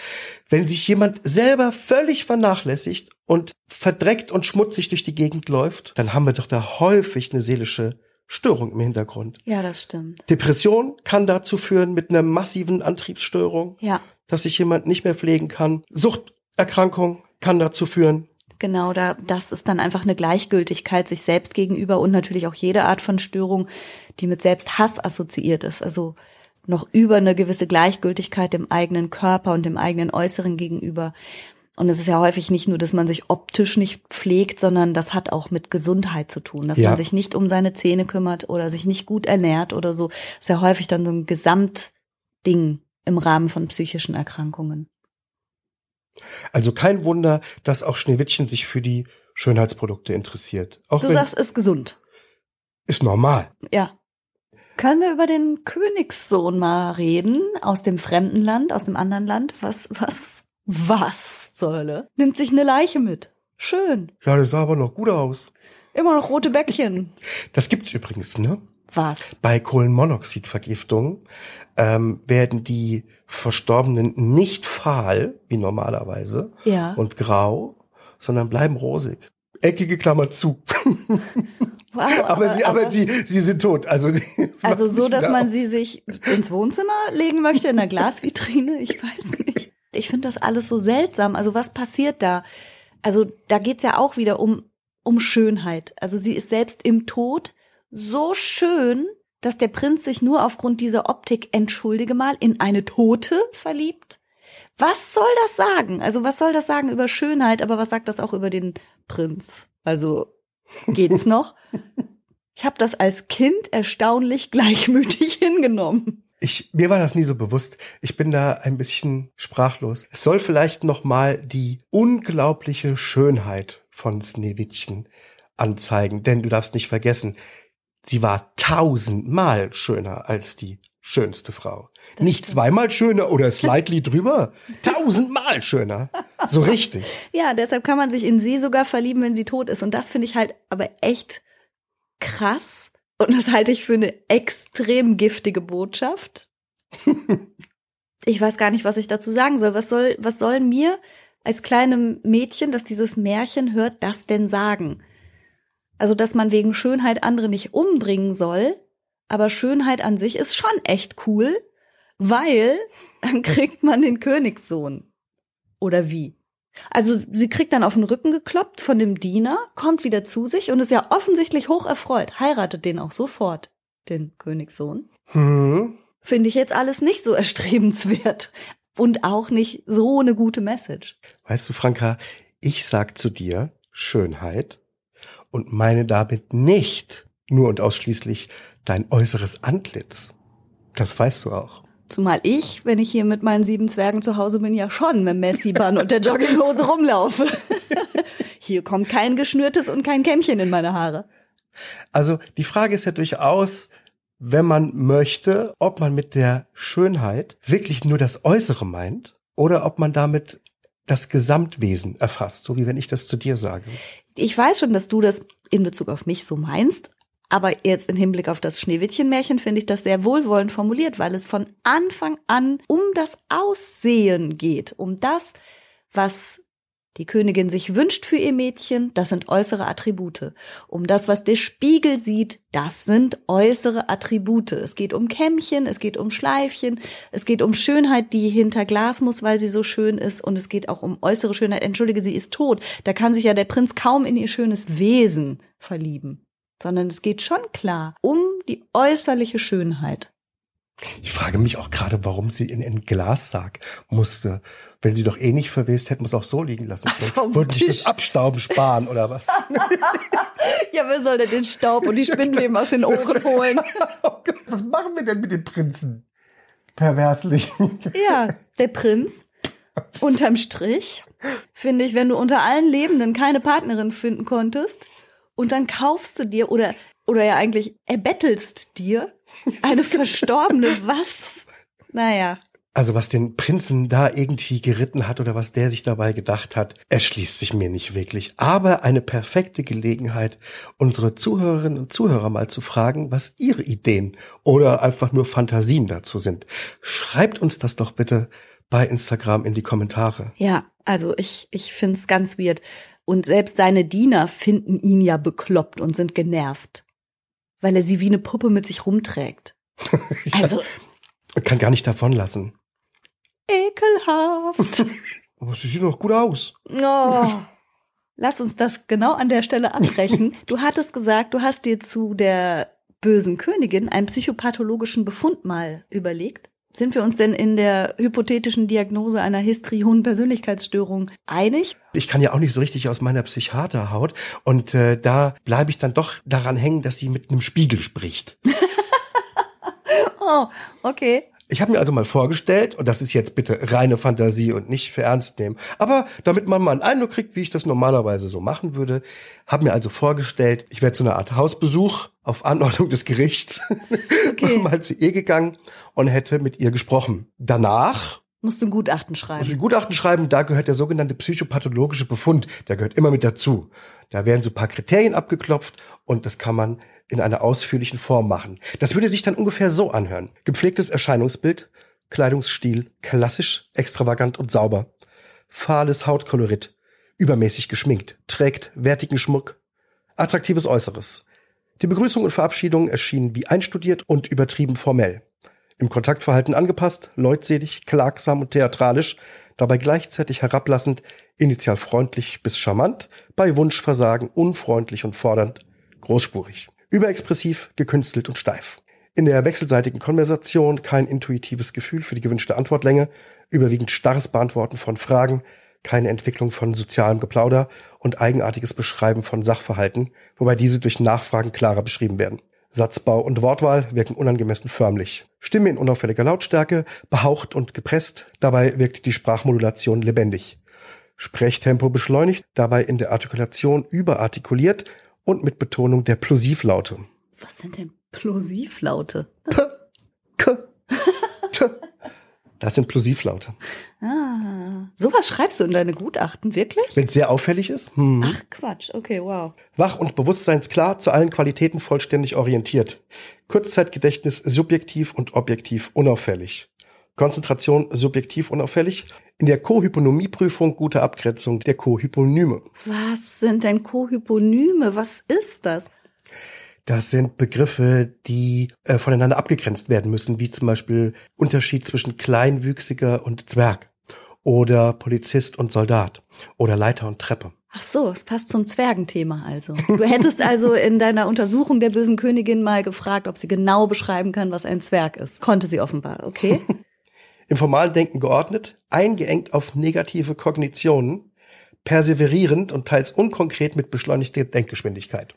wenn sich jemand selber völlig vernachlässigt und verdreckt und schmutzig durch die Gegend läuft, dann haben wir doch da häufig eine seelische Störung im Hintergrund. Ja, das stimmt. Depression kann dazu führen mit einer massiven Antriebsstörung, Ja, dass sich jemand nicht mehr pflegen kann. Suchterkrankung kann dazu führen. Genau, da, das ist dann einfach eine Gleichgültigkeit sich selbst gegenüber und natürlich auch jede Art von Störung, die mit Selbsthass assoziiert ist. Also noch über eine gewisse Gleichgültigkeit dem eigenen Körper und dem eigenen Äußeren gegenüber. Und es ist ja häufig nicht nur, dass man sich optisch nicht pflegt, sondern das hat auch mit Gesundheit zu tun, dass Ja. man sich nicht um seine Zähne kümmert oder sich nicht gut ernährt oder so. Das ist ja häufig dann so ein Gesamtding im Rahmen von psychischen Erkrankungen. Also kein Wunder, dass auch Schneewittchen sich für die Schönheitsprodukte interessiert. Auch Du sagst, ist gesund. ist normal. Ja. Können wir über den Königssohn mal reden aus dem fremden Land, aus dem anderen Land? Was, was, was zur Hölle? Nimmt sich eine Leiche mit. Schön. Ja, das sah aber noch gut aus. Immer noch rote Bäckchen. Das gibt's übrigens, ne? Was? Bei Kohlenmonoxidvergiftung ähm, werden die Verstorbenen nicht fahl, wie normalerweise, Ja. und grau, sondern bleiben rosig. Eckige Klammer zu. Wow, aber, sie, aber, sie, sie sind tot. Also, sie also so, dass man auf. sie sich ins Wohnzimmer legen möchte, in der Glasvitrine? Ich weiß nicht. Ich finde das alles so seltsam. Also was passiert da? Also da geht's ja auch wieder um, um Schönheit. Also sie ist selbst im Tod so schön, dass der Prinz sich nur aufgrund dieser Optik, entschuldige mal, in eine Tote verliebt? Was soll das sagen? Also was soll das sagen über Schönheit, aber was sagt das auch über den Prinz? Also geht's noch? Ich habe das als Kind erstaunlich gleichmütig hingenommen. Ich, mir war das nie so bewusst. Ich bin da ein bisschen sprachlos. Es soll vielleicht noch mal die unglaubliche Schönheit von Sneewittchen anzeigen, denn du darfst nicht vergessen, sie war tausendmal schöner als die schönste Frau. nicht stimmt. zweimal schöner oder slightly drüber, tausendmal schöner. So richtig. Ja, deshalb kann man sich in sie sogar verlieben, wenn sie tot ist. Und das finde ich halt aber echt krass. Und das halte ich für eine extrem giftige Botschaft. Ich weiß gar nicht, was ich dazu sagen soll. Was soll, was soll mir als kleinem Mädchen, das dieses Märchen hört, das denn sagen? Also, dass man wegen Schönheit andere nicht umbringen soll, aber Schönheit an sich ist schon echt cool, weil dann kriegt man den Königssohn. Oder wie? Also sie kriegt dann auf den Rücken gekloppt von dem Diener, kommt wieder zu sich und ist ja offensichtlich hoch erfreut, heiratet den auch sofort, den Königssohn. Hm. Finde ich jetzt alles nicht so erstrebenswert und auch nicht so eine gute Message. Weißt du, Franka, ich sag zu dir Schönheit und meine damit nicht nur und ausschließlich dein äußeres Antlitz. Das weißt du auch. Zumal ich, wenn ich hier mit meinen sieben Zwergen zu Hause bin, ja schon mit Messi-Bann und der Jogginghose rumlaufe. hier kommt kein geschnürtes und kein Kämmchen in meine Haare. Also die Frage ist ja durchaus, wenn man möchte, ob man mit der Schönheit wirklich nur das Äußere meint oder ob man damit das Gesamtwesen erfasst, so wie wenn ich das zu dir sage. Ich weiß schon, dass du das in Bezug auf mich so meinst, aber jetzt im Hinblick auf das Schneewittchenmärchen finde ich das sehr wohlwollend formuliert, weil es von Anfang an um das Aussehen geht, um das, was die Königin sich wünscht für ihr Mädchen, das sind äußere Attribute. Um das, was der Spiegel sieht, das sind äußere Attribute. Es geht um Kämmchen, es geht um Schleifchen, es geht um Schönheit, die hinter Glas muss, weil sie so schön ist, und es geht auch um äußere Schönheit. Entschuldige, sie ist tot. Da kann sich ja der Prinz kaum in ihr schönes Wesen verlieben. Sondern es geht schon klar um die äußerliche Schönheit. Ich frage mich auch gerade, warum sie in einen Glassarg musste. Wenn sie doch eh nicht verwest, hätten wir es auch so liegen lassen können. Würden sich das Abstauben sparen oder was? ja, wer soll denn den Staub und die Spinnweben aus den Ohren holen? was machen wir denn mit dem Prinzen? Perverslich. ja, der Prinz, unterm Strich, finde ich, wenn du unter allen Lebenden keine Partnerin finden konntest und dann kaufst du dir oder, oder ja eigentlich erbettelst dir eine verstorbene was? Naja. Also was den Prinzen da irgendwie geritten hat oder was der sich dabei gedacht hat, erschließt sich mir nicht wirklich. Aber eine perfekte Gelegenheit, unsere Zuhörerinnen und Zuhörer mal zu fragen, was ihre Ideen oder einfach nur Fantasien dazu sind. Schreibt uns das doch bitte bei Instagram in die Kommentare. Ja, also ich, ich find's ganz weird. Und selbst seine Diener finden ihn ja bekloppt und sind genervt weil er sie wie eine Puppe mit sich rumträgt. ja, also. Kann gar nicht davonlassen. Ekelhaft. Aber sie sieht noch gut aus. Oh. Lass uns das genau an der Stelle abbrechen. Du hattest gesagt, du hast dir zu der bösen Königin einen psychopathologischen Befund mal überlegt. Sind wir uns denn in der hypothetischen Diagnose einer Histrionen-Persönlichkeitsstörung einig? Ich kann ja auch nicht so richtig aus meiner Psychiaterhaut und äh, da bleibe ich dann doch daran hängen, dass sie mit einem Spiegel spricht. oh, okay. Ich habe mir also mal vorgestellt, und das ist jetzt bitte reine Fantasie und nicht für ernst nehmen, aber damit man mal einen Eindruck kriegt, wie ich das normalerweise so machen würde, habe mir also vorgestellt, ich werde zu einer Art Hausbesuch auf Anordnung des Gerichts okay. mal zu ihr gegangen und hätte mit ihr gesprochen. Danach Musst du ein Gutachten schreiben. Musst du ein Gutachten schreiben, da gehört der sogenannte psychopathologische Befund, der gehört immer mit dazu. Da werden so ein paar Kriterien abgeklopft und das kann man in einer ausführlichen Form machen. Das würde sich dann ungefähr so anhören. Gepflegtes Erscheinungsbild, Kleidungsstil, klassisch, extravagant und sauber. Fahles Hautkolorit, übermäßig geschminkt, trägt wertigen Schmuck, attraktives Äußeres. Die Begrüßung und Verabschiedung erschienen wie einstudiert und übertrieben formell. Im Kontaktverhalten angepasst, leutselig, klagsam und theatralisch, dabei gleichzeitig herablassend, initial freundlich bis charmant, bei Wunschversagen unfreundlich und fordernd, großspurig. Überexpressiv, gekünstelt und steif. In der wechselseitigen Konversation kein intuitives Gefühl für die gewünschte Antwortlänge, überwiegend starres Beantworten von Fragen, keine Entwicklung von sozialem Geplauder und eigenartiges Beschreiben von Sachverhalten, wobei diese durch Nachfragen klarer beschrieben werden. Satzbau und Wortwahl wirken unangemessen förmlich. Stimme in unauffälliger Lautstärke, behaucht und gepresst, dabei wirkt die Sprachmodulation lebendig. Sprechtempo beschleunigt, dabei in der Artikulation überartikuliert und mit Betonung der Plosivlaute. Was sind denn Plosivlaute? P, K, T. Das sind Plosivlaute. Ah, sowas schreibst du in deine Gutachten, wirklich? Wenn es sehr auffällig ist. Hm. Ach Quatsch, okay, wow. Wach und bewusstseinsklar, zu allen Qualitäten vollständig orientiert. Kurzzeitgedächtnis subjektiv und objektiv unauffällig. Konzentration subjektiv unauffällig. In der Kohyponomieprüfung gute Abgrenzung der Kohyponyme. Was sind denn Kohyponyme? Was ist das? Das sind Begriffe, die äh, voneinander abgegrenzt werden müssen, wie zum Beispiel Unterschied zwischen Kleinwüchsiger und Zwerg oder Polizist und Soldat oder Leiter und Treppe. Ach so, es passt zum Zwergenthema also. Du hättest also in deiner Untersuchung der bösen Königin mal gefragt, ob sie genau beschreiben kann, was ein Zwerg ist. Konnte sie offenbar, okay? Im formalen Denken geordnet, eingeengt auf negative Kognitionen, perseverierend und teils unkonkret mit beschleunigter Denkgeschwindigkeit.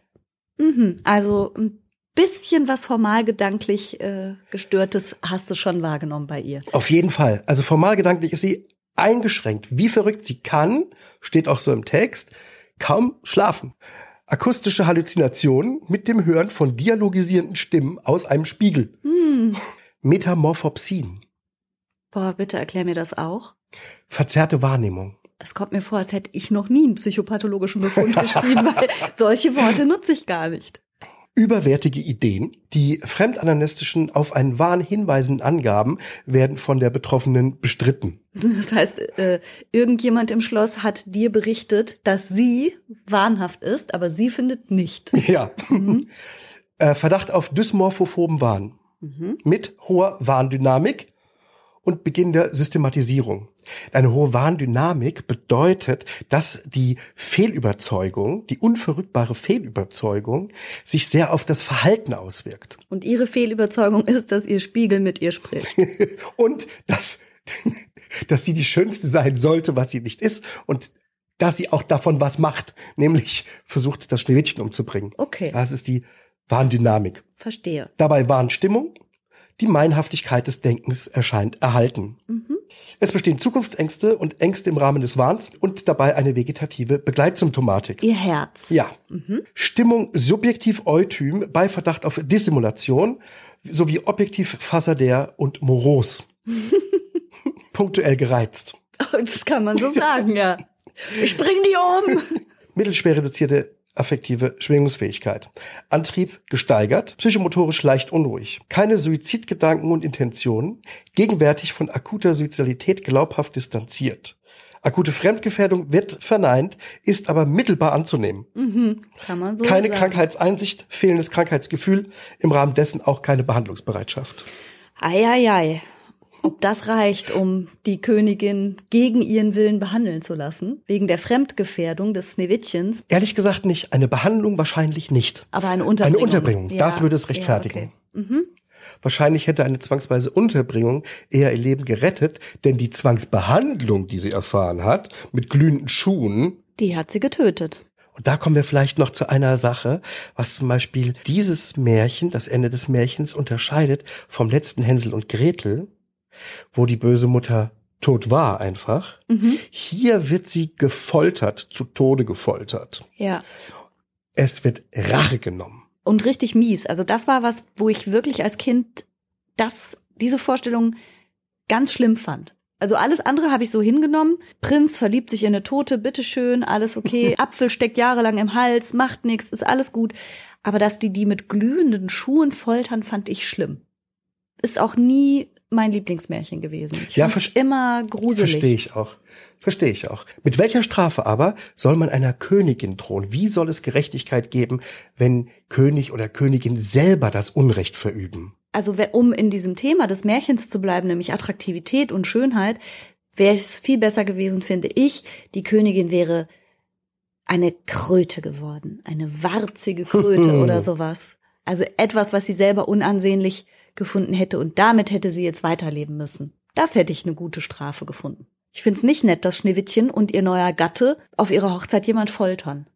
Mhm, also ein bisschen was formalgedanklich äh, gestörtes hast du schon wahrgenommen bei ihr. Auf jeden Fall. Also formalgedanklich ist sie eingeschränkt. Wie verrückt sie kann, steht auch so im Text, kaum schlafen. Akustische Halluzinationen mit dem Hören von dialogisierenden Stimmen aus einem Spiegel. Hm. Metamorphopsien. Boah, bitte erklär mir das auch. Verzerrte Wahrnehmung. Es kommt mir vor, als hätte ich noch nie einen psychopathologischen Befund geschrieben, weil solche Worte nutze ich gar nicht. Überwertige Ideen. Die fremdanamnestischen auf einen Wahn hinweisenden Angaben werden von der Betroffenen bestritten. Das heißt, äh, irgendjemand im Schloss hat dir berichtet, dass sie wahnhaft ist, aber sie findet nicht. Ja. Äh, Verdacht auf dysmorphophoben Wahn. Mit hoher Warndynamik und Beginn der Systematisierung. Eine hohe Warndynamik bedeutet, dass die Fehlüberzeugung, die unverrückbare Fehlüberzeugung, sich sehr auf das Verhalten auswirkt. Und ihre Fehlüberzeugung ist, dass ihr Spiegel mit ihr spricht. und dass, dass sie die Schönste sein sollte, was sie nicht ist und dass sie auch davon was macht, nämlich versucht, das Schneewittchen umzubringen. Okay. Das ist die Warndynamik. Verstehe. Dabei Warnstimmung, die Meinhaftigkeit des Denkens erscheint erhalten. Es bestehen Zukunftsängste und Ängste im Rahmen des Wahns und dabei eine vegetative Begleitsymptomatik. Ihr Herz. Ja. Stimmung subjektiv Eutym bei Verdacht auf Dissimulation sowie objektiv Fassadär und moros. Punktuell gereizt. Das kann man so sagen, ja. Ich bring die um. Mittelschwer reduzierte affektive Schwingungsfähigkeit. Antrieb gesteigert, psychomotorisch leicht unruhig. Keine Suizidgedanken und Intentionen, gegenwärtig von akuter Suizidalität glaubhaft distanziert. Akute Fremdgefährdung wird verneint, ist aber mittelbar anzunehmen. Kann man so Keine sagen. Krankheitseinsicht, fehlendes Krankheitsgefühl, im Rahmen dessen auch keine Behandlungsbereitschaft. Eieiei. Ob das reicht, um die Königin gegen ihren Willen behandeln zu lassen, wegen der Fremdgefährdung des Schneewittchens, Ehrlich gesagt nicht. Eine Behandlung wahrscheinlich nicht. aber eine Unterbringung. Eine Unterbringung, Ja, das würde es ja, rechtfertigen. okay. Wahrscheinlich hätte eine zwangsweise Unterbringung eher ihr Leben gerettet, denn die Zwangsbehandlung, die sie erfahren hat, mit glühenden Schuhen, Die hat sie getötet. und da kommen wir vielleicht noch zu einer Sache, was zum Beispiel dieses Märchen, das Ende des Märchens, unterscheidet vom letzten Hänsel und Gretel, wo die böse Mutter tot war einfach. Hier wird sie gefoltert, zu Tode gefoltert. Ja. Es wird Rache genommen. Und richtig mies. Also das war was, wo ich wirklich als Kind das, diese Vorstellung ganz schlimm fand. Also alles andere habe ich so hingenommen. Prinz verliebt sich in eine Tote, bitteschön, alles okay. Apfel steckt jahrelang im Hals, macht nichts, ist alles gut. Aber dass die die mit glühenden Schuhen foltern, fand ich schlimm. Ist auch nie mein Lieblingsmärchen gewesen. Ich Ja, immer gruselig. Verstehe ich auch. Verstehe ich auch. Mit welcher Strafe aber soll man einer Königin drohen? Wie soll es Gerechtigkeit geben, wenn König oder Königin selber das Unrecht verüben? also um in diesem Thema des Märchens zu bleiben, nämlich Attraktivität und Schönheit, wäre es viel besser gewesen, finde ich, die Königin wäre eine Kröte geworden, eine warzige Kröte oder sowas. Also etwas, was sie selber unansehnlich gefunden hätte und damit hätte sie jetzt weiterleben müssen. Das hätte ich eine gute Strafe gefunden. Ich find's nicht nett, dass Schneewittchen und ihr neuer Gatte auf ihrer Hochzeit jemand foltern.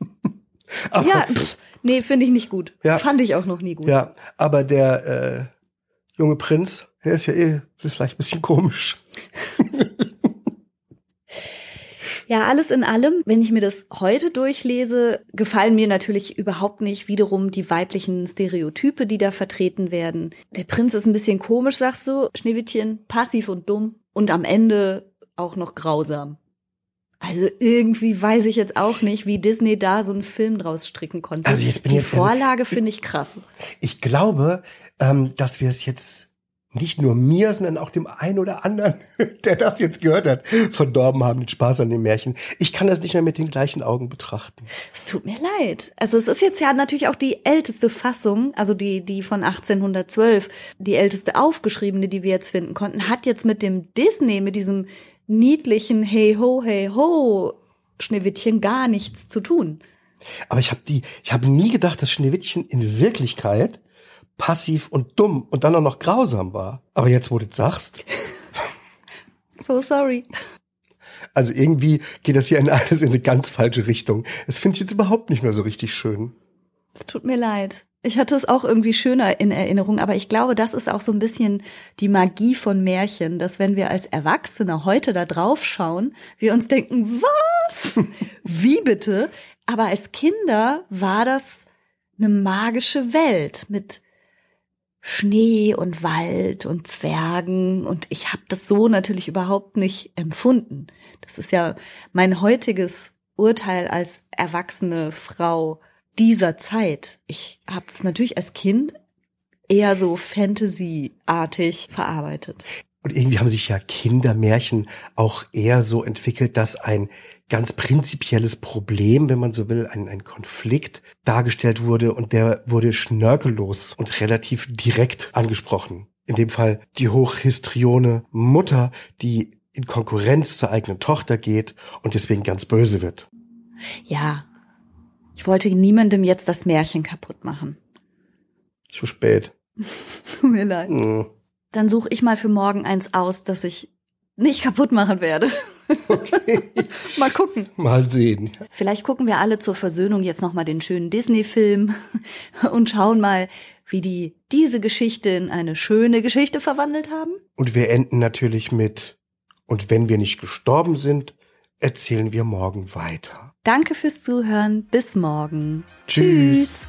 Aber, Ja, pff, nee, finde ich nicht gut. Ja. Fand ich auch noch nie gut. ja, aber der äh, junge Prinz, der ist ja eh vielleicht ein bisschen komisch. Ja, alles in allem, wenn ich mir das heute durchlese, gefallen mir natürlich überhaupt nicht wiederum die weiblichen Stereotype, die da vertreten werden. Der Prinz ist ein bisschen komisch, sagst du, Schneewittchen, passiv und dumm und am Ende auch noch grausam. Also irgendwie weiß ich jetzt auch nicht, wie Disney da so einen Film draus stricken konnte. Also jetzt bin die ich jetzt- also- Vorlage finde ich krass. Ich glaube, ähm, dass wir es jetzt nicht nur mir, sondern auch dem einen oder anderen, der das jetzt gehört hat, verdorben haben, den Spaß an dem Märchen. Ich kann das nicht mehr mit den gleichen Augen betrachten. Es tut mir leid. Also es ist jetzt ja natürlich auch die älteste Fassung, also die, die von 1812, die älteste aufgeschriebene, die wir jetzt finden konnten, hat jetzt mit dem Disney, mit diesem niedlichen Hey ho, hey ho Schneewittchen gar nichts zu tun. Aber ich habe die, ich habe nie gedacht, dass Schneewittchen in Wirklichkeit passiv und dumm und dann auch noch grausam war. Aber jetzt, wo du das sagst, So sorry. also irgendwie geht das hier in alles in eine ganz falsche Richtung. Es finde ich jetzt überhaupt nicht mehr so richtig schön. Es tut mir leid. Ich hatte es auch irgendwie schöner in Erinnerung, aber ich glaube, das ist auch so ein bisschen die Magie von Märchen, dass wenn wir als Erwachsene heute da drauf schauen, wir uns denken, was? Wie bitte? Aber als Kinder war das eine magische Welt mit Schnee und Wald und Zwergen und ich habe das so natürlich überhaupt nicht empfunden. Das ist ja mein heutiges Urteil als erwachsene Frau dieser Zeit. Ich habe es natürlich als Kind eher so Fantasy-artig verarbeitet. Und irgendwie haben sich ja Kindermärchen auch eher so entwickelt, dass ein ganz prinzipielles Problem, wenn man so will, ein, ein Konflikt dargestellt wurde und der wurde schnörkellos und relativ direkt angesprochen. In dem Fall die hochhistrione Mutter, die in Konkurrenz zur eigenen Tochter geht und deswegen ganz böse wird. Ja, ich wollte niemandem jetzt das Märchen kaputt machen. Zu spät. Tut mir leid. Mhm. Dann suche ich mal für morgen eins aus, das ich nicht kaputt machen werde. Okay. mal gucken. Mal sehen. Vielleicht gucken wir alle zur Versöhnung jetzt noch mal den schönen Disney-Film und schauen mal, wie die diese Geschichte in eine schöne Geschichte verwandelt haben. Und wir enden natürlich mit und wenn wir nicht gestorben sind, erzählen wir morgen weiter. Danke fürs Zuhören. Bis morgen. Tschüss. Tschüss.